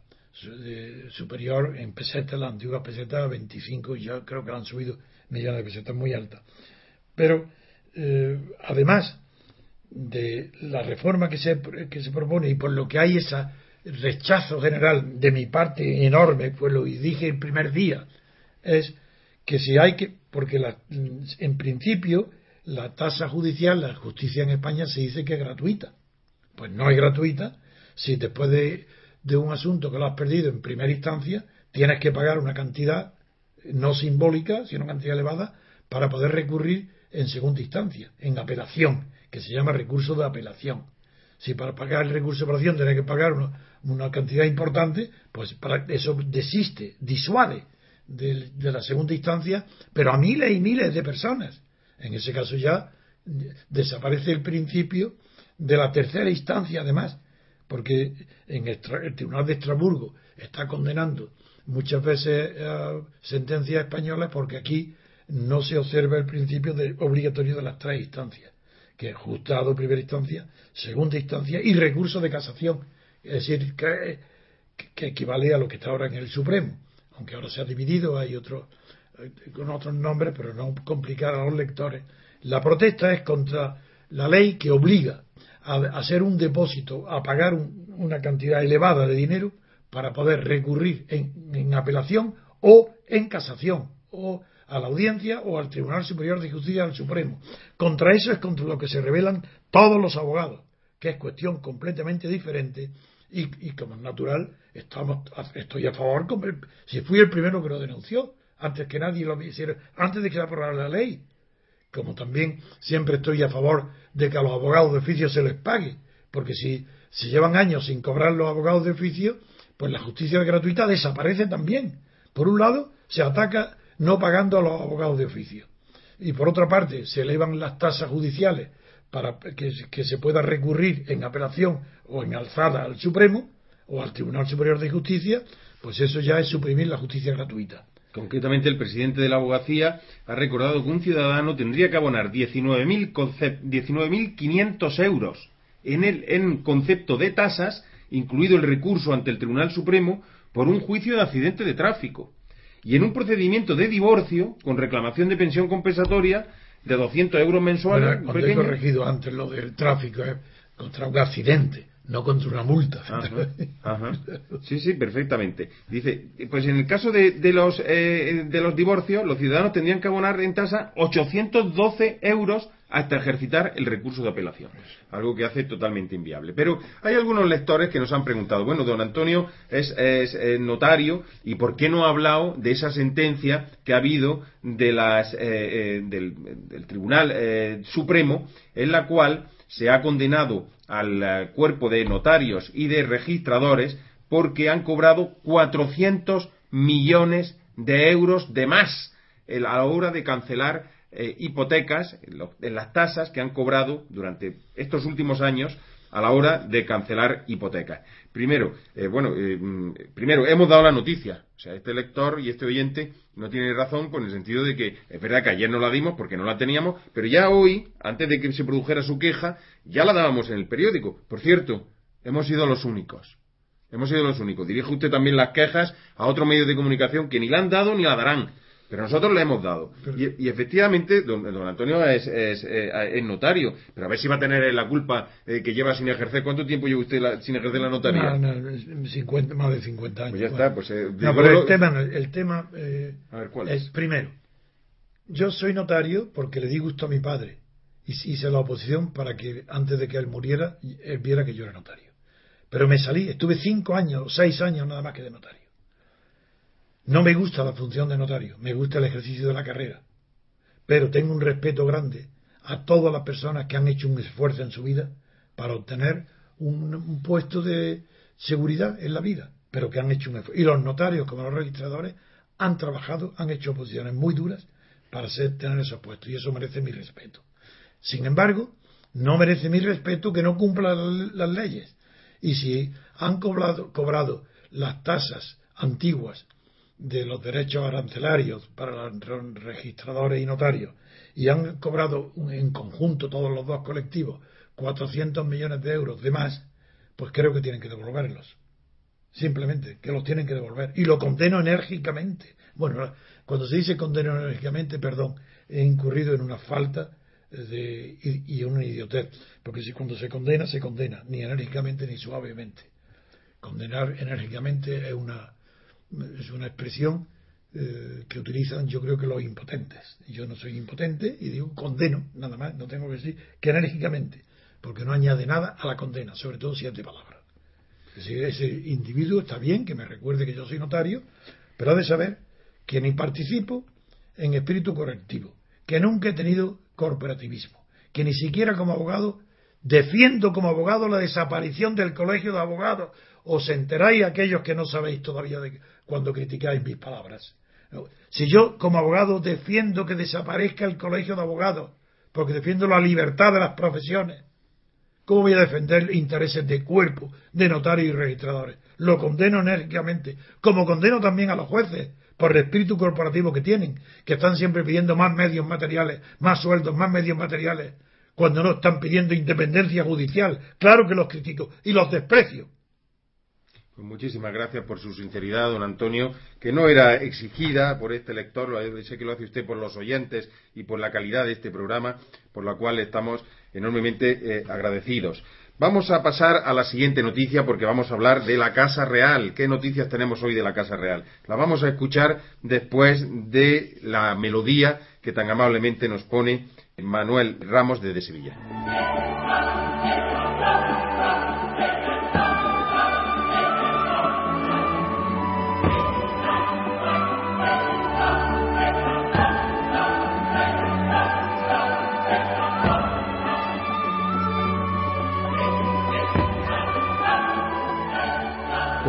superior en pesetas, la antigua peseta a 25 y ya creo que han subido millones de pesetas muy altas. Pero eh, además de la reforma que se, que se propone y por lo que hay ese rechazo general de mi parte enorme, pues lo dije el primer día, es que si hay que, porque la, en principio la tasa judicial, la justicia en España se dice que es gratuita. Pues no es gratuita si después de, de un asunto que lo has perdido en primera instancia, tienes que pagar una cantidad no simbólica, sino una cantidad elevada, para poder recurrir en segunda instancia, en apelación, que se llama recurso de apelación. Si para pagar el recurso de apelación tienes que pagar una, cantidad importante, pues para eso desiste, disuade de, la segunda instancia, pero a miles y miles de personas. En ese caso ya desaparece el principio de la tercera instancia, además, porque en el, Tribunal de Estrasburgo está condenando muchas veces sentencias españolas porque aquí no se observa el principio de obligatorio de las tres instancias, que es juzgado primera instancia, segunda instancia y recurso de casación, es decir, que, que, equivale a lo que está ahora en el Supremo, aunque ahora se ha dividido, hay otros eh, con otros nombres, pero no complicar a los lectores. La protesta es contra la ley que obliga a hacer un depósito, a pagar una cantidad elevada de dinero para poder recurrir en, apelación o en casación o a la audiencia o al Tribunal Superior de Justicia del Supremo. Contra eso es contra lo que se rebelan todos los abogados, que es cuestión completamente diferente y, como es natural, estamos, estoy a favor, si fui el primero que lo denunció, antes que nadie lo hiciera, antes de que se aprobara la ley, como también siempre estoy a favor de que a los abogados de oficio se les pague, porque si se llevan años sin cobrar los abogados de oficio, pues la justicia gratuita desaparece también. Por un lado, se ataca no pagando a los abogados de oficio. Y por otra parte, se elevan las tasas judiciales para que, se pueda recurrir en apelación o en alzada al Supremo o al Tribunal Superior de Justicia, pues eso ya es suprimir la justicia gratuita. Concretamente, el presidente de la abogacía ha recordado que un ciudadano tendría que abonar 19.500 euros en el en concepto de tasas incluido el recurso ante el Tribunal Supremo por un juicio de accidente de tráfico y en un procedimiento de divorcio con reclamación de pensión compensatoria de 200 euros mensuales. cuando he corregido antes lo del tráfico, ¿eh? contra un accidente, no contra una multa. Sí, sí, perfectamente. Dice, pues en el caso de, de los, eh, de los divorcios, los ciudadanos tendrían que abonar en tasa 812 euros hasta ejercitar el recurso de apelación, algo que hace totalmente inviable. Pero hay algunos lectores que nos han preguntado, bueno, don Antonio es, eh, notario y ¿por qué no ha hablado de esa sentencia que ha habido de las, eh, eh, del, Tribunal Supremo en la cual se ha condenado al cuerpo de notarios y de registradores porque han cobrado 400 millones de euros de más a la hora de cancelar eh, hipotecas, en, las tasas que han cobrado durante estos últimos años a la hora de cancelar hipotecas. Primero, eh, bueno, eh, mm, primero hemos dado la noticia. O sea, este lector y este oyente no tiene razón con el sentido de que es verdad que ayer no la dimos porque no la teníamos, pero ya hoy, antes de que se produjera su queja, ya la dábamos en el periódico. Por cierto, hemos sido los únicos. Hemos sido los únicos. Dirige usted también las quejas a otros medios de comunicación que ni la han dado ni la darán. Pero nosotros le hemos dado. Y, efectivamente, don, Antonio es, es, notario. Pero a ver si va a tener la culpa eh, que lleva sin ejercer. ¿Cuánto tiempo lleva usted sin ejercer la notaría? No, no, 50, más de 50 años. Pues ya está. Pues, eh, no, pero el tema, el tema eh, a ver, ¿cuál es? Primero, yo soy notario porque le di gusto a mi padre. Y hice la oposición para que antes de que él muriera, él viera que yo era notario. Pero me salí, estuve cinco años, seis años nada más que de notario. No me gusta la función de notario, me gusta el ejercicio de la carrera, pero tengo un respeto grande a todas las personas que han hecho un esfuerzo en su vida para obtener un, puesto de seguridad en la vida, pero que han hecho un esfuerzo. Y los notarios, como los registradores, han trabajado, han hecho oposiciones muy duras para tener esos puestos, y eso merece mi respeto. Sin embargo, no merece mi respeto que no cumplan las leyes. Y si han cobrado, cobrado las tasas antiguas de los derechos arancelarios para los registradores y notarios y han cobrado en conjunto todos los dos colectivos 400 millones de euros de más, pues creo que tienen que devolverlos. Simplemente, que los tienen que devolver. Y lo condeno enérgicamente. Bueno, cuando se dice condeno enérgicamente, perdón, he incurrido en una falta de, y, y una idiotez. Porque si cuando se condena, se condena, ni enérgicamente ni suavemente. Condenar enérgicamente es una es una expresión eh, que utilizan yo creo que los impotentes. Yo no soy impotente y digo condeno, nada más, no tengo que decir que enérgicamente, porque no añade nada a la condena, sobre todo siete palabras. Si ese individuo está bien, que me recuerde que yo soy notario, pero ha de saber que ni participo en espíritu correctivo, que nunca he tenido corporativismo, que ni siquiera como abogado defiendo como abogado la desaparición del colegio de abogados. Os enteráis aquellos que no sabéis todavía de cuando criticáis mis palabras. Si yo como abogado defiendo que desaparezca el colegio de abogados, porque defiendo la libertad de las profesiones, ¿cómo voy a defender intereses de cuerpo, de notarios y registradores? Lo condeno enérgicamente, como condeno también a los jueces, por el espíritu corporativo que tienen, que están siempre pidiendo más medios materiales, más sueldos, más medios materiales, cuando no están pidiendo independencia judicial. Claro que los critico y los desprecio. Pues muchísimas gracias por su sinceridad, don Antonio, que no era exigida por este lector, sé que lo hace usted por los oyentes y por la calidad de este programa, por la cual estamos enormemente eh, agradecidos. Vamos a pasar a la siguiente noticia porque vamos a hablar de la Casa Real. ¿Qué noticias tenemos hoy de la Casa Real? La vamos a escuchar después de la melodía que tan amablemente nos pone Manuel Ramos desde Sevilla.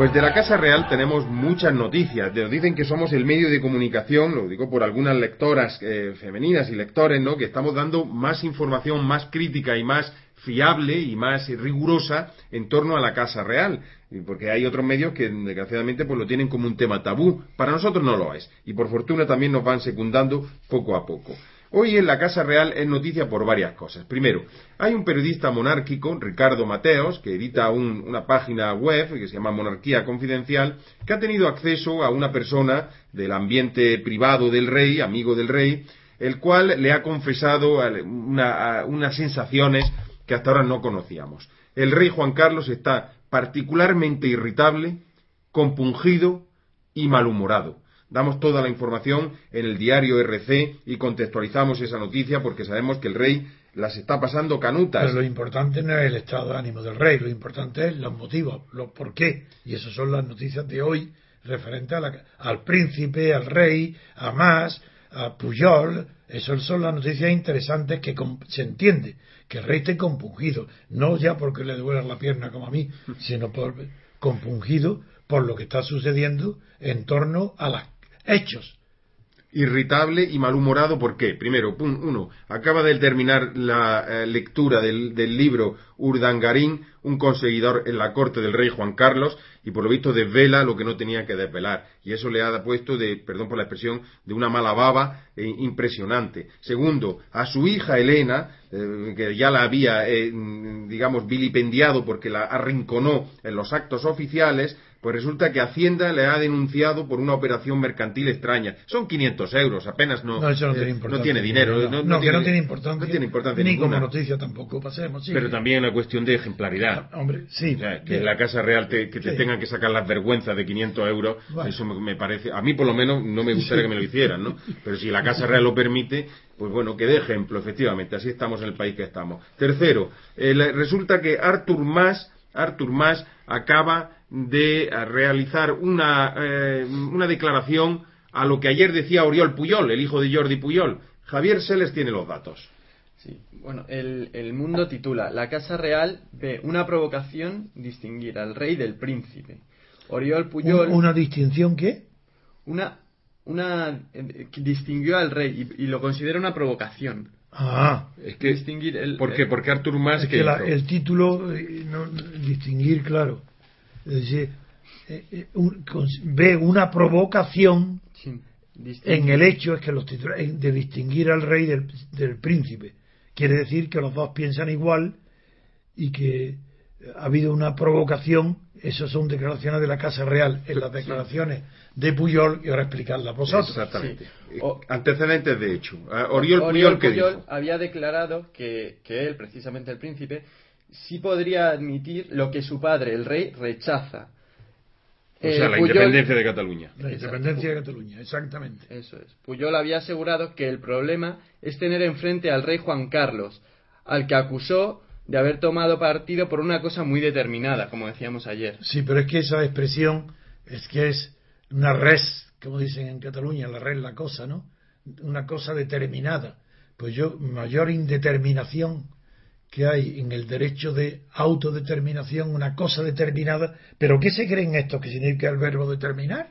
Pues de la Casa Real tenemos muchas noticias. Nos dicen que somos el medio de comunicación, lo digo por algunas lectoras eh, femeninas y lectores, ¿no? Que estamos dando más información, más crítica y más fiable y más rigurosa en torno a la Casa Real, porque hay otros medios que desgraciadamente pues lo tienen como un tema tabú. Para nosotros no lo es y por fortuna también nos van secundando poco a poco. Hoy en la Casa Real es noticia por varias cosas. Primero, hay un periodista monárquico, Ricardo Mateos, que edita una página web que se llama Monarquía Confidencial, que ha tenido acceso a una persona del ambiente privado del rey, amigo del rey, el cual le ha confesado unas sensaciones que hasta ahora no conocíamos. El rey Juan Carlos está particularmente irritable, compungido y malhumorado damos toda la información en el diario RC y contextualizamos esa noticia porque sabemos que el rey las está pasando canutas. Pero lo importante no es el estado de ánimo del rey, lo importante es los motivos, los por qué. Y esas son las noticias de hoy referente al príncipe, al rey, a Más, a Puyol. Esas son las noticias interesantes que se entiende que el rey esté compungido, no ya porque le duela la pierna como a mí, sino por compungido por lo que está sucediendo en torno a las hechos. Irritable y malhumorado, ¿por qué? Primero, uno, acaba de terminar la eh, lectura del, libro Urdangarín, un conseguidor en la corte del rey Juan Carlos, y por lo visto desvela lo que no tenía que desvelar. Y eso le ha puesto de, perdón por la expresión, de una mala baba eh, impresionante. Segundo, a su hija Elena, eh, que ya la había, digamos, vilipendiado porque la arrinconó en los actos oficiales, pues resulta que Hacienda le ha denunciado por una operación mercantil extraña. Son 500 euros, apenas no. No, eso no tiene importancia. No tiene dinero. No, que no tiene importancia. No tiene importancia Ni como noticia tampoco, pasemos. Pero también una cuestión de ejemplaridad. Ah, hombre, sí. que en la Casa Real te, que te tengan que sacar las vergüenzas de 500 euros, eso me, parece. A mí, por lo menos, no me gustaría que me lo hicieran, ¿no? Pero si la Casa Real lo permite, pues bueno, que dé ejemplo, efectivamente. Así estamos en el país que estamos. Tercero, eh, resulta que Artur Mas, Artur Mas acaba de realizar una, eh, una declaración a lo que ayer decía Oriol Puyol, el hijo de Jordi Puyol. Javier Seles tiene los datos. Sí, bueno, el, el, mundo titula La Casa Real ve una provocación distinguir al rey del príncipe. Oriol Puyol. ¿Una distinción qué? Una. una eh, distinguió al rey y, lo considera una provocación. Ah, es que. Distinguir el, ¿Por qué? Porque Artur Mas. Es que, el título. Eh, no, distinguir, claro. Es decir, eh, ve una provocación en el hecho es que los de distinguir al rey del, príncipe. Quiere decir que los dos piensan igual y que ha habido una provocación. Esas son declaraciones de la Casa Real en las declaraciones de Puyol y ahora explicarlas vosotros. Exactamente. Antecedentes de hecho. Ah, Oriol, Puyol, Puyol había declarado que, que él, precisamente el príncipe, sí podría admitir lo que su padre, el rey, rechaza. O sea, la independencia de Cataluña. La independencia de Cataluña, exactamente. Eso es. Puyol había asegurado que el problema es tener enfrente al rey Juan Carlos, al que acusó de haber tomado partido por una cosa muy determinada, como decíamos ayer. Sí, pero es que esa expresión es que es una res, como dicen en Cataluña, la res la cosa, ¿no? Una cosa determinada. Pues yo, mayor indeterminación que hay en el derecho de autodeterminación, una cosa determinada. ¿Pero qué se creen estos que significa el verbo determinar?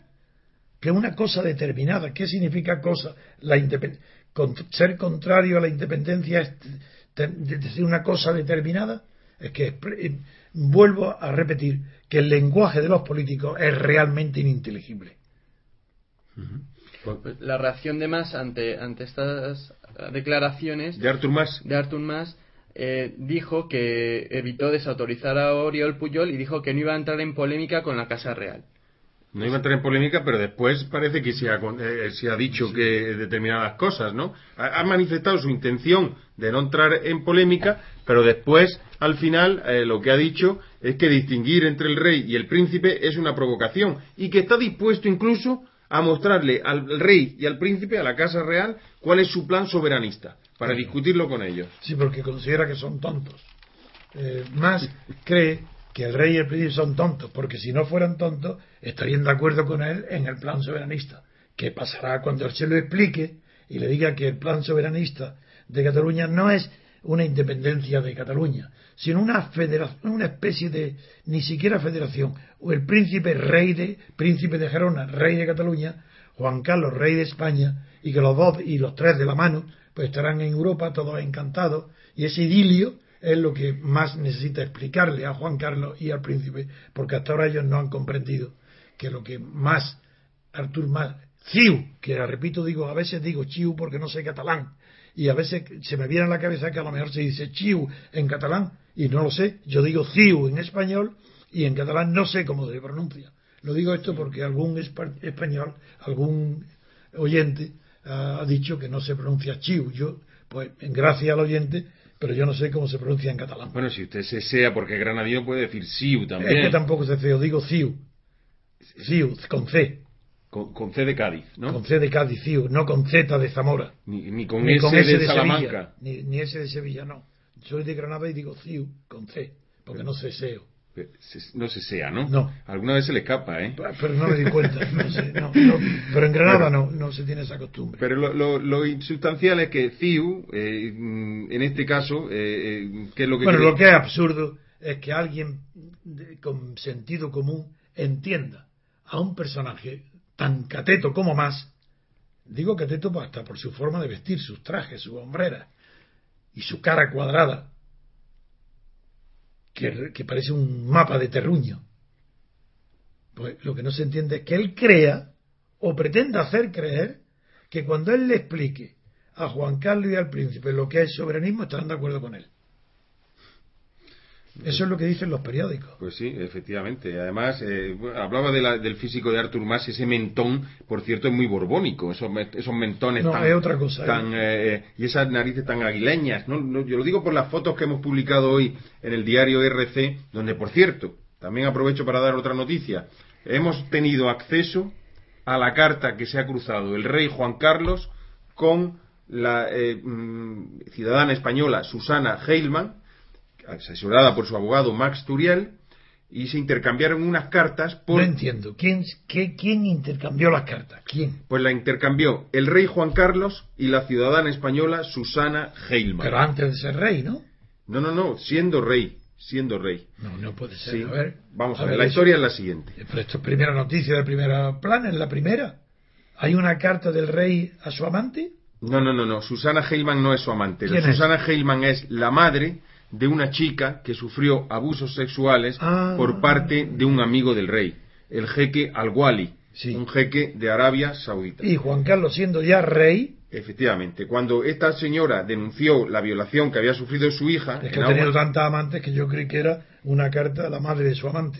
Que una cosa determinada. ¿Qué significa cosa? La ser contrario a la independencia es decir una cosa determinada. Es que eh, vuelvo a repetir que el lenguaje de los políticos es realmente ininteligible. La reacción de Mas ante, ante estas declaraciones de Artur Mas, de Artur Mas eh, dijo que evitó desautorizar a Oriol Puyol y dijo que no iba a entrar en polémica con la Casa Real. No iba a entrar en polémica, pero después parece que se ha, eh, se ha dicho que determinadas cosas, ¿no? Ha, manifestado su intención de no entrar en polémica, pero después, al final, eh, lo que ha dicho es que distinguir entre el rey y el príncipe es una provocación y que está dispuesto incluso a mostrarle al rey y al príncipe, a la Casa Real, cuál es su plan soberanista para discutirlo con ellos. Sí, porque considera que son tontos. Eh, más cree que el rey y el príncipe son tontos, porque si no fueran tontos, estarían de acuerdo con él en el plan soberanista. ¿Qué pasará cuando él se lo explique y le diga que el plan soberanista de Cataluña no es una independencia de Cataluña, sino una federación, una especie de, ni siquiera federación, o el príncipe rey de, príncipe de Gerona, rey de Cataluña, Juan Carlos, rey de España, y que los dos y los tres de la mano pues estarán en Europa todos encantados y ese idilio es lo que más necesita explicarle a Juan Carlos y al príncipe, porque hasta ahora ellos no han comprendido que lo que más Artur más Ciu, que repito digo, a veces digo Chiu porque no sé catalán, y a veces se me viene a la cabeza que a lo mejor se dice Chiu en catalán, y no lo sé, yo digo Ciu en español, y en catalán no sé cómo se pronuncia. Lo digo esto porque algún español, algún oyente, ha dicho que no se pronuncia chiu. Yo, pues, en gracia al oyente, pero yo no sé cómo se pronuncia en catalán. Bueno, si usted se sea, porque granadino puede decir siu también. Es que tampoco se feo, digo ciu. Ciu, con C. Con, C de Cádiz, ¿no? Con C de Cádiz, ciu, no con Z de Zamora. Ni, con, S de, Salamanca. ni, ni S de Sevilla, no. Soy de Granada y digo ciu, con C, porque no sé seo. No se sea, ¿no? No. Alguna vez se le escapa, ¿eh? Pero no me di cuenta. pero en Granada no, no se tiene esa costumbre. Pero lo, lo, insubstancial es que CIU, eh, en este caso, eh, eh, ¿qué es lo que. Bueno, lo que es absurdo es que alguien con sentido común entienda a un personaje tan cateto como más. Digo cateto hasta por su forma de vestir, sus trajes, su hombrera y su cara cuadrada que, parece un mapa de terruño. Pues lo que no se entiende es que él crea o pretenda hacer creer que cuando él le explique a Juan Carlos y al príncipe lo que es soberanismo, estarán de acuerdo con él. Eso es lo que dicen los periódicos. Pues sí, efectivamente. Además, eh, hablaba del físico de Artur Mas, ese mentón, por cierto, es muy borbónico. Esos, esos mentones no, tan, otra cosa, tan eh, y esas narices tan aguileñas. ¿no? yo lo digo por las fotos que hemos publicado hoy en el diario RC, donde, por cierto, también aprovecho para dar otra noticia. Hemos tenido acceso a la carta que se ha cruzado el rey Juan Carlos con la eh, mm, ciudadana española Susana Heilman, asesorada por su abogado Max Turiel, y se intercambiaron unas cartas por... No entiendo. ¿Quién, qué, ¿Quién intercambió las cartas? ¿Quién? Pues la intercambió el rey Juan Carlos y la ciudadana española Susana Heilman. Pero antes de ser rey, ¿no? No, no, no, siendo rey. Siendo rey. No, no puede ser. a ver, vamos a, ver, la historia es la siguiente. Pero esto es primera noticia de primera plana, es la primera. ¿Hay una carta del rey a su amante? No, no, no, no. Susana Heilman no es su amante. Susana Heilman es la madre de una chica que sufrió abusos sexuales ah. por parte de un amigo del rey, el jeque Al-Wali, un jeque de Arabia Saudita. Y Juan Carlos siendo ya rey. Efectivamente, cuando esta señora denunció la violación que había sufrido su hija. Es que ha tenido tantas amantes que yo creí que era una carta a la madre de su amante.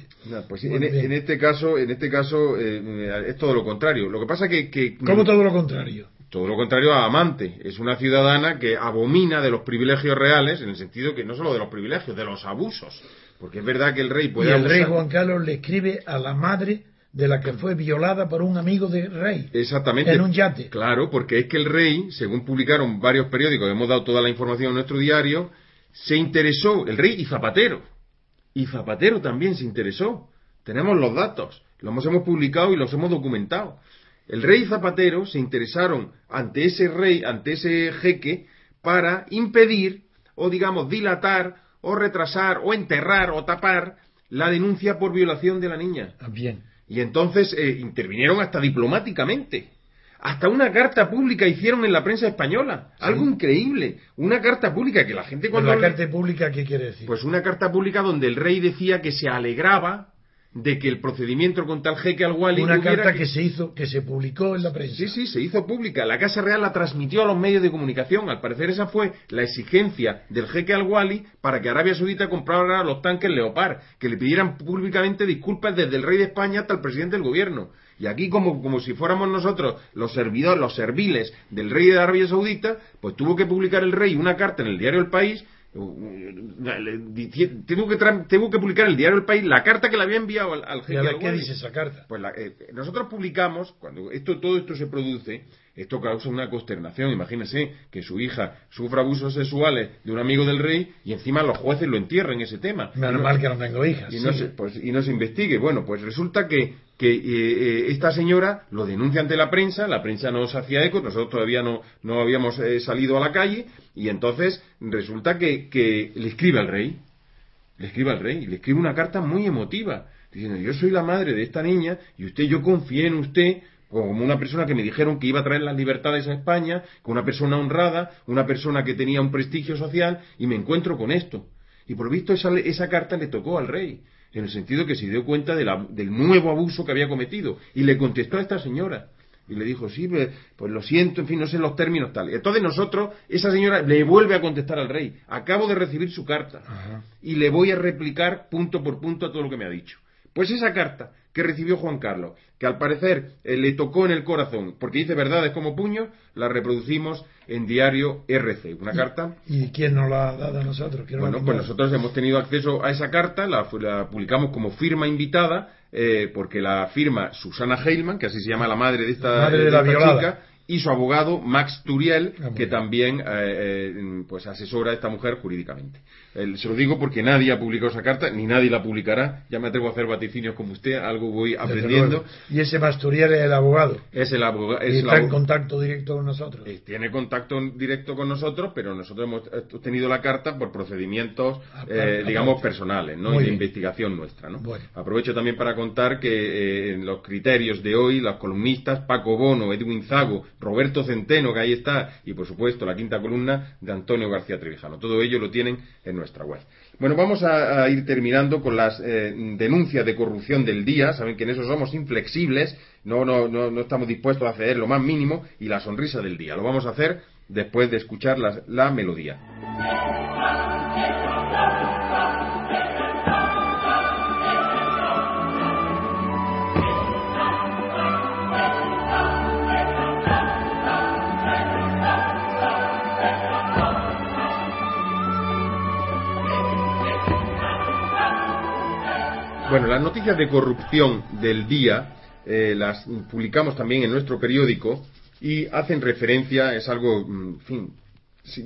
pues en, este caso, en este caso eh, es todo lo contrario. Lo que pasa que, que ¿Cómo todo lo contrario? Todo lo contrario a amante. Es una ciudadana que abomina de los privilegios reales, en el sentido que no solo de los privilegios, de los abusos. Porque es verdad que el rey puede. Y el rey Juan Carlos le escribe a la madre de la que fue violada por un amigo del rey. Exactamente. En un yate. Claro, porque es que el rey, según publicaron varios periódicos, hemos dado toda la información en nuestro diario, se interesó, el rey y Zapatero. Y Zapatero también se interesó. Tenemos los datos, los hemos publicado y los hemos documentado. El rey Zapatero se interesaron ante ese rey, ante ese jeque, para impedir o digamos dilatar o retrasar o enterrar o tapar la denuncia por violación de la niña. Ah, bien. Y entonces eh, intervinieron hasta diplomáticamente. Hasta una carta pública hicieron en la prensa española. Algo increíble. Una carta pública que la gente cuando... ¿La carta pública qué quiere decir? Pues una carta pública donde el rey decía que se alegraba de que el procedimiento contra el jeque al-Wali una carta que... se hizo que se publicó en la prensa. Sí sí se hizo pública. La casa real la transmitió a los medios de comunicación. Al parecer esa fue la exigencia del jeque al-Wali para que Arabia Saudita comprara los tanques Leopard que le pidieran públicamente disculpas desde el rey de España hasta el presidente del gobierno. Y aquí como, como si fuéramos nosotros los servidores los serviles del rey de Arabia Saudita pues tuvo que publicar el rey una carta en el diario El País tengo que, tengo que publicar en el diario El País la carta que le había enviado al, al jefe. ¿Qué dice esa carta? Pues eh, nosotros publicamos, cuando esto, todo esto se produce, esto causa una consternación. Imagínese que su hija sufra abusos sexuales de un amigo del rey y encima los jueces lo entierren ese tema. Menos mal que no tengo hijas. Y, no se, pues, y no se investigue. Bueno, pues resulta que que eh, eh, esta señora lo denuncia ante la prensa, la prensa no se hacía eco, nosotros todavía no, no habíamos eh, salido a la calle, y entonces resulta que, que, le escribe al rey, le escribe al rey, y le escribe una carta muy emotiva, diciendo, yo soy la madre de esta niña, y usted, yo confié en usted, como una persona que me dijeron que iba a traer las libertades a España, con una persona honrada, una persona que tenía un prestigio social, y me encuentro con esto. Y por visto esa, esa carta le tocó al rey en el sentido que se dio cuenta del nuevo abuso que había cometido. Y le contestó a esta señora. Y le dijo, sí, pues, pues lo siento, en fin, no sé los términos tal. Entonces nosotros, esa señora le vuelve a contestar al rey. Acabo de recibir su carta. Y le voy a replicar punto por punto a todo lo que me ha dicho. Pues esa carta que recibió Juan Carlos, que al parecer eh, le tocó en el corazón, porque dice verdades como puño, la reproducimos en diario RC, una carta. ¿Y quién nos la ha dado a nosotros? Bueno, pues nosotros hemos tenido acceso a esa carta, la, publicamos como firma invitada, eh, porque la firma Susana Heilman, que así se llama la madre de esta, madre de, la chica, y su abogado Max Turiel, ah, que también eh, pues asesora a esta mujer jurídicamente se lo digo porque nadie ha publicado esa carta, ni nadie la publicará. Ya me atrevo a hacer vaticinios como usted, algo voy aprendiendo. Y ese Masturiel es el abogado. Es el abogado. Y está en contacto directo con nosotros. Eh, tiene contacto directo con nosotros, pero nosotros hemos obtenido la carta por procedimientos, ah, eh, digamos, personales, ¿no? de investigación nuestra, ¿no? Aprovecho también para contar que eh, en los criterios de hoy, los columnistas Paco Bono, Edwin Zago, Roberto Centeno, que ahí está, y por supuesto la quinta columna de Antonio García Trevijano. Todo ello lo tienen en nuestra web. Bueno, vamos a, ir terminando con las eh, denuncias de corrupción del día. Saben que en eso somos inflexibles, no, no, no, no, estamos dispuestos a ceder lo más mínimo y la sonrisa del día. Lo vamos a hacer después de escuchar la melodía. Bueno, las noticias de corrupción del día eh, las publicamos también en nuestro periódico y hacen referencia, es algo, mm, en fin,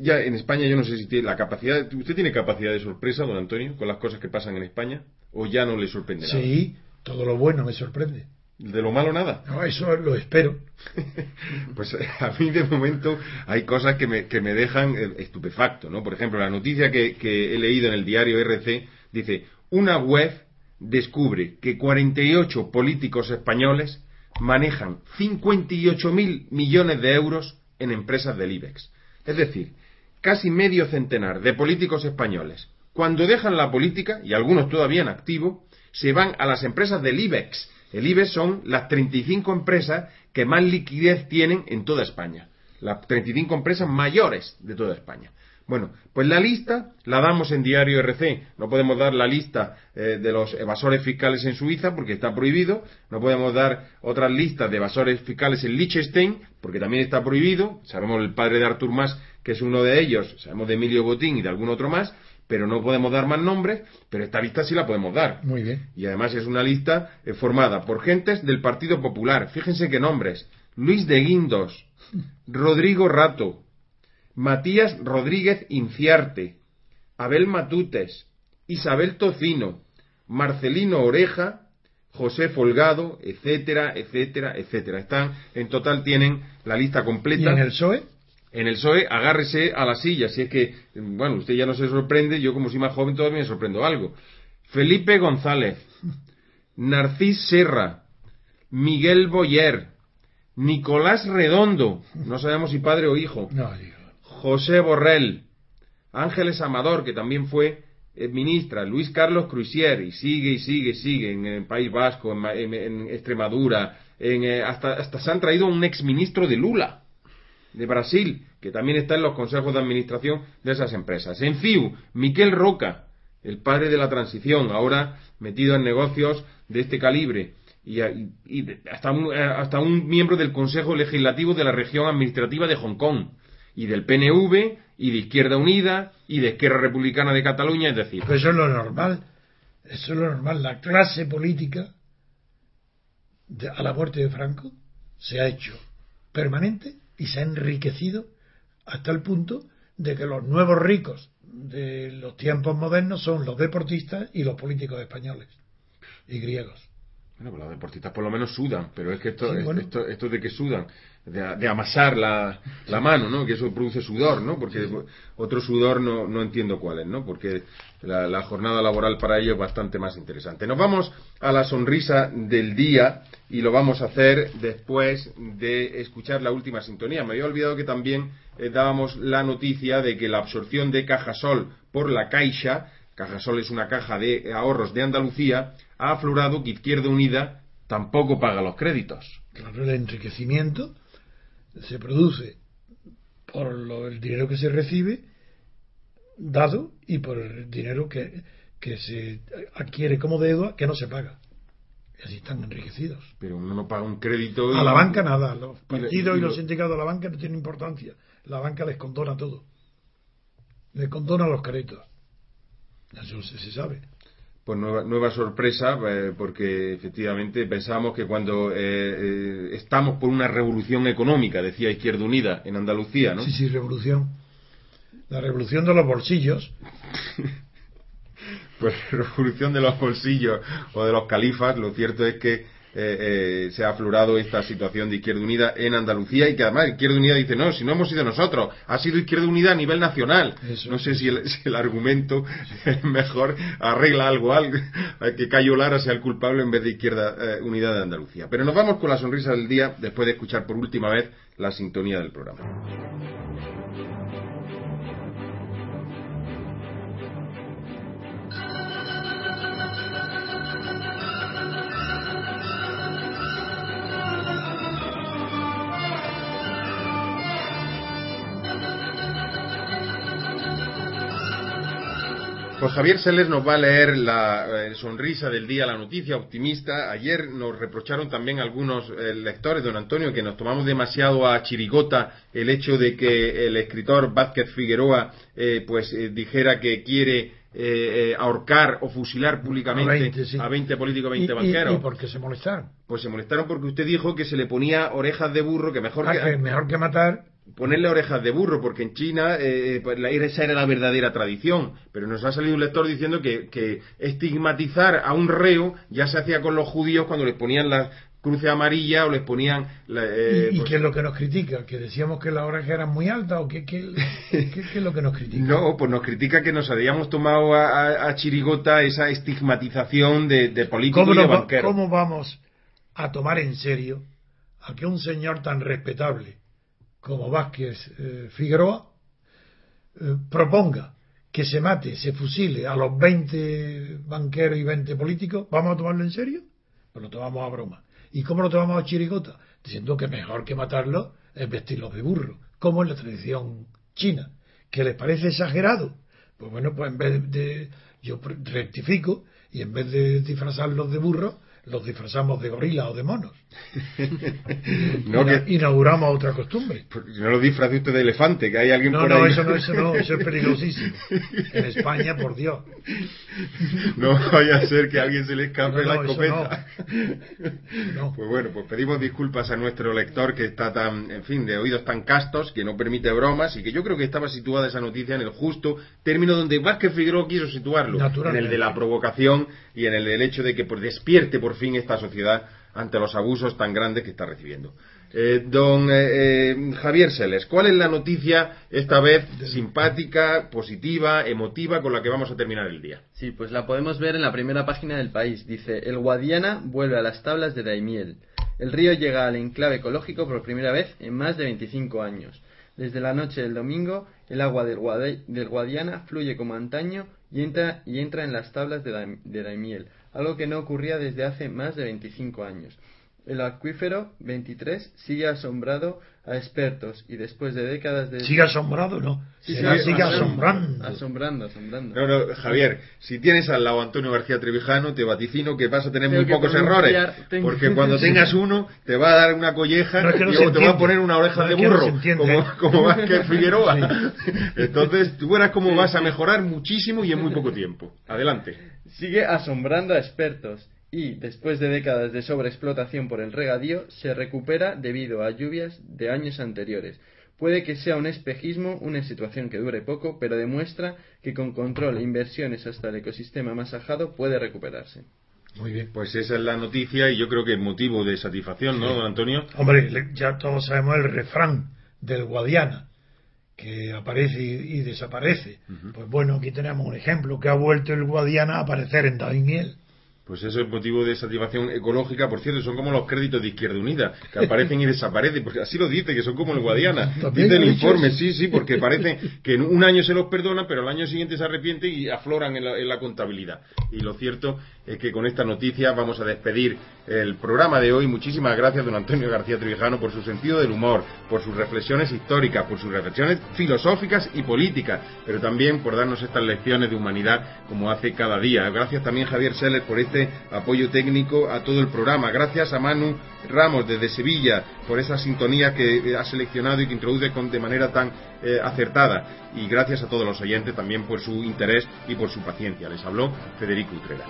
ya en España yo no sé si tiene la capacidad, ¿usted tiene capacidad de sorpresa, don Antonio, con las cosas que pasan en España? ¿O ya no le sorprende nada? Sí, todo lo bueno me sorprende. ¿De lo malo nada? No, eso lo espero. pues a mí de momento hay cosas que me, que me dejan eh, estupefacto, ¿no? Por ejemplo, la noticia que, que he leído en el diario RC dice, una web descubre que 48 políticos españoles manejan 58.000 millones de euros en empresas del IBEX. Es decir, casi medio centenar de políticos españoles, cuando dejan la política, y algunos todavía en activo, se van a las empresas del IBEX. El IBEX son las 35 empresas que más liquidez tienen en toda España. Las 35 empresas mayores de toda España. Bueno, pues la lista la damos en Diario RC. No podemos dar la lista eh, de los evasores fiscales en Suiza porque está prohibido. No podemos dar otras listas de evasores fiscales en Liechtenstein porque también está prohibido. Sabemos el padre de Artur Mas que es uno de ellos. Sabemos de Emilio Botín y de algún otro más. pero no podemos dar más nombres, pero esta lista sí la podemos dar. Muy bien. Y además es una lista eh, formada por gentes del Partido Popular. Fíjense qué nombres. Luis de Guindos, Rodrigo Rato, Matías Rodríguez Inciarte, Abel Matutes, Isabel Tocino, Marcelino Oreja, José Folgado, etcétera, etcétera, etcétera. Están, en total tienen la lista completa. ¿Y en el PSOE? En el PSOE, agárrese a la silla. Si es que, bueno, usted ya no se sorprende, yo como soy más joven todavía me sorprendo algo. Felipe González, Narcís Serra, Miguel Boyer, Nicolás Redondo, no sabemos si padre o hijo, No, digo. José Borrell, Ángeles Amador, que también fue eh, ministra, Luis Carlos Cruisier, y sigue y sigue sigue en el País Vasco, en, en- Extremadura, en, eh, hasta, hasta se han traído un exministro de Lula, de Brasil, que también está en los consejos de administración de esas empresas. En FIU, Miquel Roca, el padre de la transición, ahora metido en negocios de este calibre. Y, hasta, un, eh, hasta un miembro del Consejo Legislativo de la región administrativa de Hong Kong. Y del PNV, y de Izquierda Unida, y de Esquerra Republicana de Cataluña, es decir, Pero eso es lo normal. Eso es lo normal. La clase política de- a la muerte de Franco se ha hecho permanente y se ha enriquecido hasta el punto de que los nuevos ricos de los tiempos modernos son los deportistas y los políticos españoles y griegos. Bueno, pues los deportistas por lo menos sudan, pero es que esto, Sí, bueno. esto, esto de que sudan, de, de amasar la, la mano, ¿no? Que eso produce sudor, ¿no? Porque otro sudor no, no entiendo cuál es, ¿no? Porque la, la jornada laboral para ellos es bastante más interesante. Nos vamos a la sonrisa del día y lo vamos a hacer después de escuchar la última sintonía. Me había olvidado que también eh, dábamos la noticia de que la absorción de Cajasol por la Caixa Cajasol es una caja de ahorros de Andalucía, ha aflorado que Izquierda Unida tampoco paga los créditos. Claro, el enriquecimiento se produce por lo- el dinero que se recibe dado y por el dinero que, que se adquiere como deuda que no se paga. Y así están enriquecidos. Pero uno no paga un crédito. y- A la banca nada, los partidos y los lo- sindicatos de la banca no tienen importancia. La banca les condona todo. Les condona los créditos. Eso se, se sabe. Pues nueva, nueva sorpresa, eh, porque efectivamente pensábamos que cuando eh, eh, estamos por una revolución económica, decía Izquierda Unida en Andalucía, ¿no? Sí, sí, revolución. La revolución de los bolsillos. Pues revolución de los bolsillos o de los califas, lo cierto es que eh, eh, se ha aflorado esta situación de Izquierda Unida en Andalucía y que además Izquierda Unida dice, no, si no hemos sido nosotros, ha sido Izquierda Unida a nivel nacional. Eso, no sé si el, si el argumento mejor arregla algo, algo que Cayo Lara sea el culpable en vez de Izquierda eh, Unida de Andalucía. Pero nos vamos con la sonrisa del día después de escuchar por última vez la sintonía del programa. Pues Javier Seles nos va a leer la eh, sonrisa del día, la noticia optimista. Ayer nos reprocharon también algunos eh, lectores, don Antonio, que nos tomamos demasiado a chirigota el hecho de que el escritor Vázquez Figueroa eh, pues eh, dijera que quiere ahorcar o fusilar públicamente A 20, sí. a 20 políticos, 20 y, y- banqueros. y porque se molestaron. Pues se molestaron porque usted dijo que se le ponía orejas de burro, que mejor Ah, que, que mejor que matar. Ponerle orejas de burro, porque en China eh, pues, la- esa era la verdadera tradición. Pero nos ha salido un lector diciendo que, que estigmatizar a un reo ya se hacía con los judíos cuando les ponían la cruce amarilla o les ponían... la- eh, ¿Y, y pues- qué es lo que nos critica? ¿Que decíamos que las orejas eran muy altas o qué, qué, qué- qué es lo que nos critica? No, pues nos critica que nos habíamos tomado a, a- a chirigota esa estigmatización de, de políticos ¿Cómo, y de banqueros. cómo vamos a tomar en serio a que un señor tan respetable como Vázquez eh, Figueroa eh, proponga que se mate, se fusile a los 20 banqueros y 20 políticos? ¿Vamos a tomarlo en serio? Pues lo tomamos a broma. ¿Y cómo lo tomamos a chirigota? Diciendo que mejor que matarlo es vestirlos de burro, como en la tradición china. ¿Que les parece exagerado? Pues bueno, pues en vez de. Yo rectifico y en vez de disfrazarlos de burro, los disfrazamos de gorila o de monos. no, que... Inauguramos otra costumbre. No lo disfrace usted de elefante, que hay alguien no, por no, ahí. Eso no, eso no, eso es peligrosísimo. En España, por Dios. No vaya a ser que a alguien se le escape la escopeta. Pues bueno, pues pedimos disculpas a nuestro lector que está tan, en fin, de oídos tan castos, que no permite bromas y que yo creo que estaba situada esa noticia en el justo término donde Vázquez Figueroa quiso situarlo, en el de la provocación y en el del hecho de que pues, despierte por fin esta sociedad ante los abusos tan grandes que está recibiendo. Eh, don eh, eh, Javier Seles, ¿cuál es la noticia esta vez simpática, positiva, emotiva con la que vamos a terminar el día? Sí, pues la podemos ver en la primera página del país. Dice, el Guadiana vuelve a las tablas de Daimiel. El río llega al enclave ecológico por primera vez en más de 25 años. Desde la noche del domingo, el agua del, Guadiana fluye como antaño y entra, y entra en las tablas de, de Daimiel, algo que no ocurría desde hace más de 25 años. El acuífero 23 sigue asombrado a expertos y después de décadas de... ¿Sigue asombrado no? sigue, asombrando. Asombrando, asombrando. No, no, Javier, si tienes al lado Antonio García Trevijano, te vaticino que vas a tener muy pocos errores. Porque cuando tengas uno, te va a dar una colleja y te va a poner una oreja de burro, como, como Vázquez Figueroa. Entonces, tú verás cómo vas a mejorar muchísimo y en muy poco tiempo. Adelante. Sigue asombrando a expertos y, después de décadas de sobreexplotación por el regadío, se recupera debido a lluvias de años anteriores. Puede que sea un espejismo, una situación que dure poco, pero demuestra que con control e inversiones hasta el ecosistema masajado puede recuperarse. Muy bien. Pues esa es la noticia y yo creo que es motivo de satisfacción, ¿no, don Antonio? Hombre, ya todos sabemos el refrán del Guadiana, que aparece y, desaparece. Pues bueno, aquí tenemos un ejemplo que ha vuelto el Guadiana a aparecer en Daimiel. Pues eso es motivo de satisfacción ecológica, por cierto, son como los créditos de Izquierda Unida, que aparecen y desaparecen, porque así lo dice, que son como el Guadiana. Dice el informe, sí, sí, porque parece que en un año se los perdona, pero al año siguiente se arrepiente y afloran en la, en la contabilidad. Y lo cierto es que con esta noticia vamos a despedir el programa de hoy. Muchísimas gracias, don Antonio García Trevijano, por su sentido del humor, por sus reflexiones históricas, por sus reflexiones filosóficas y políticas, pero también por darnos estas lecciones de humanidad como hace cada día. Gracias también, Javier Seller, por este apoyo técnico a todo el programa. Gracias a Manu Ramos desde Sevilla por esa sintonía que ha seleccionado y que introduce de manera tan eh, acertada. Y gracias a todos los oyentes también por su interés y por su paciencia. Les habló Federico Utrera.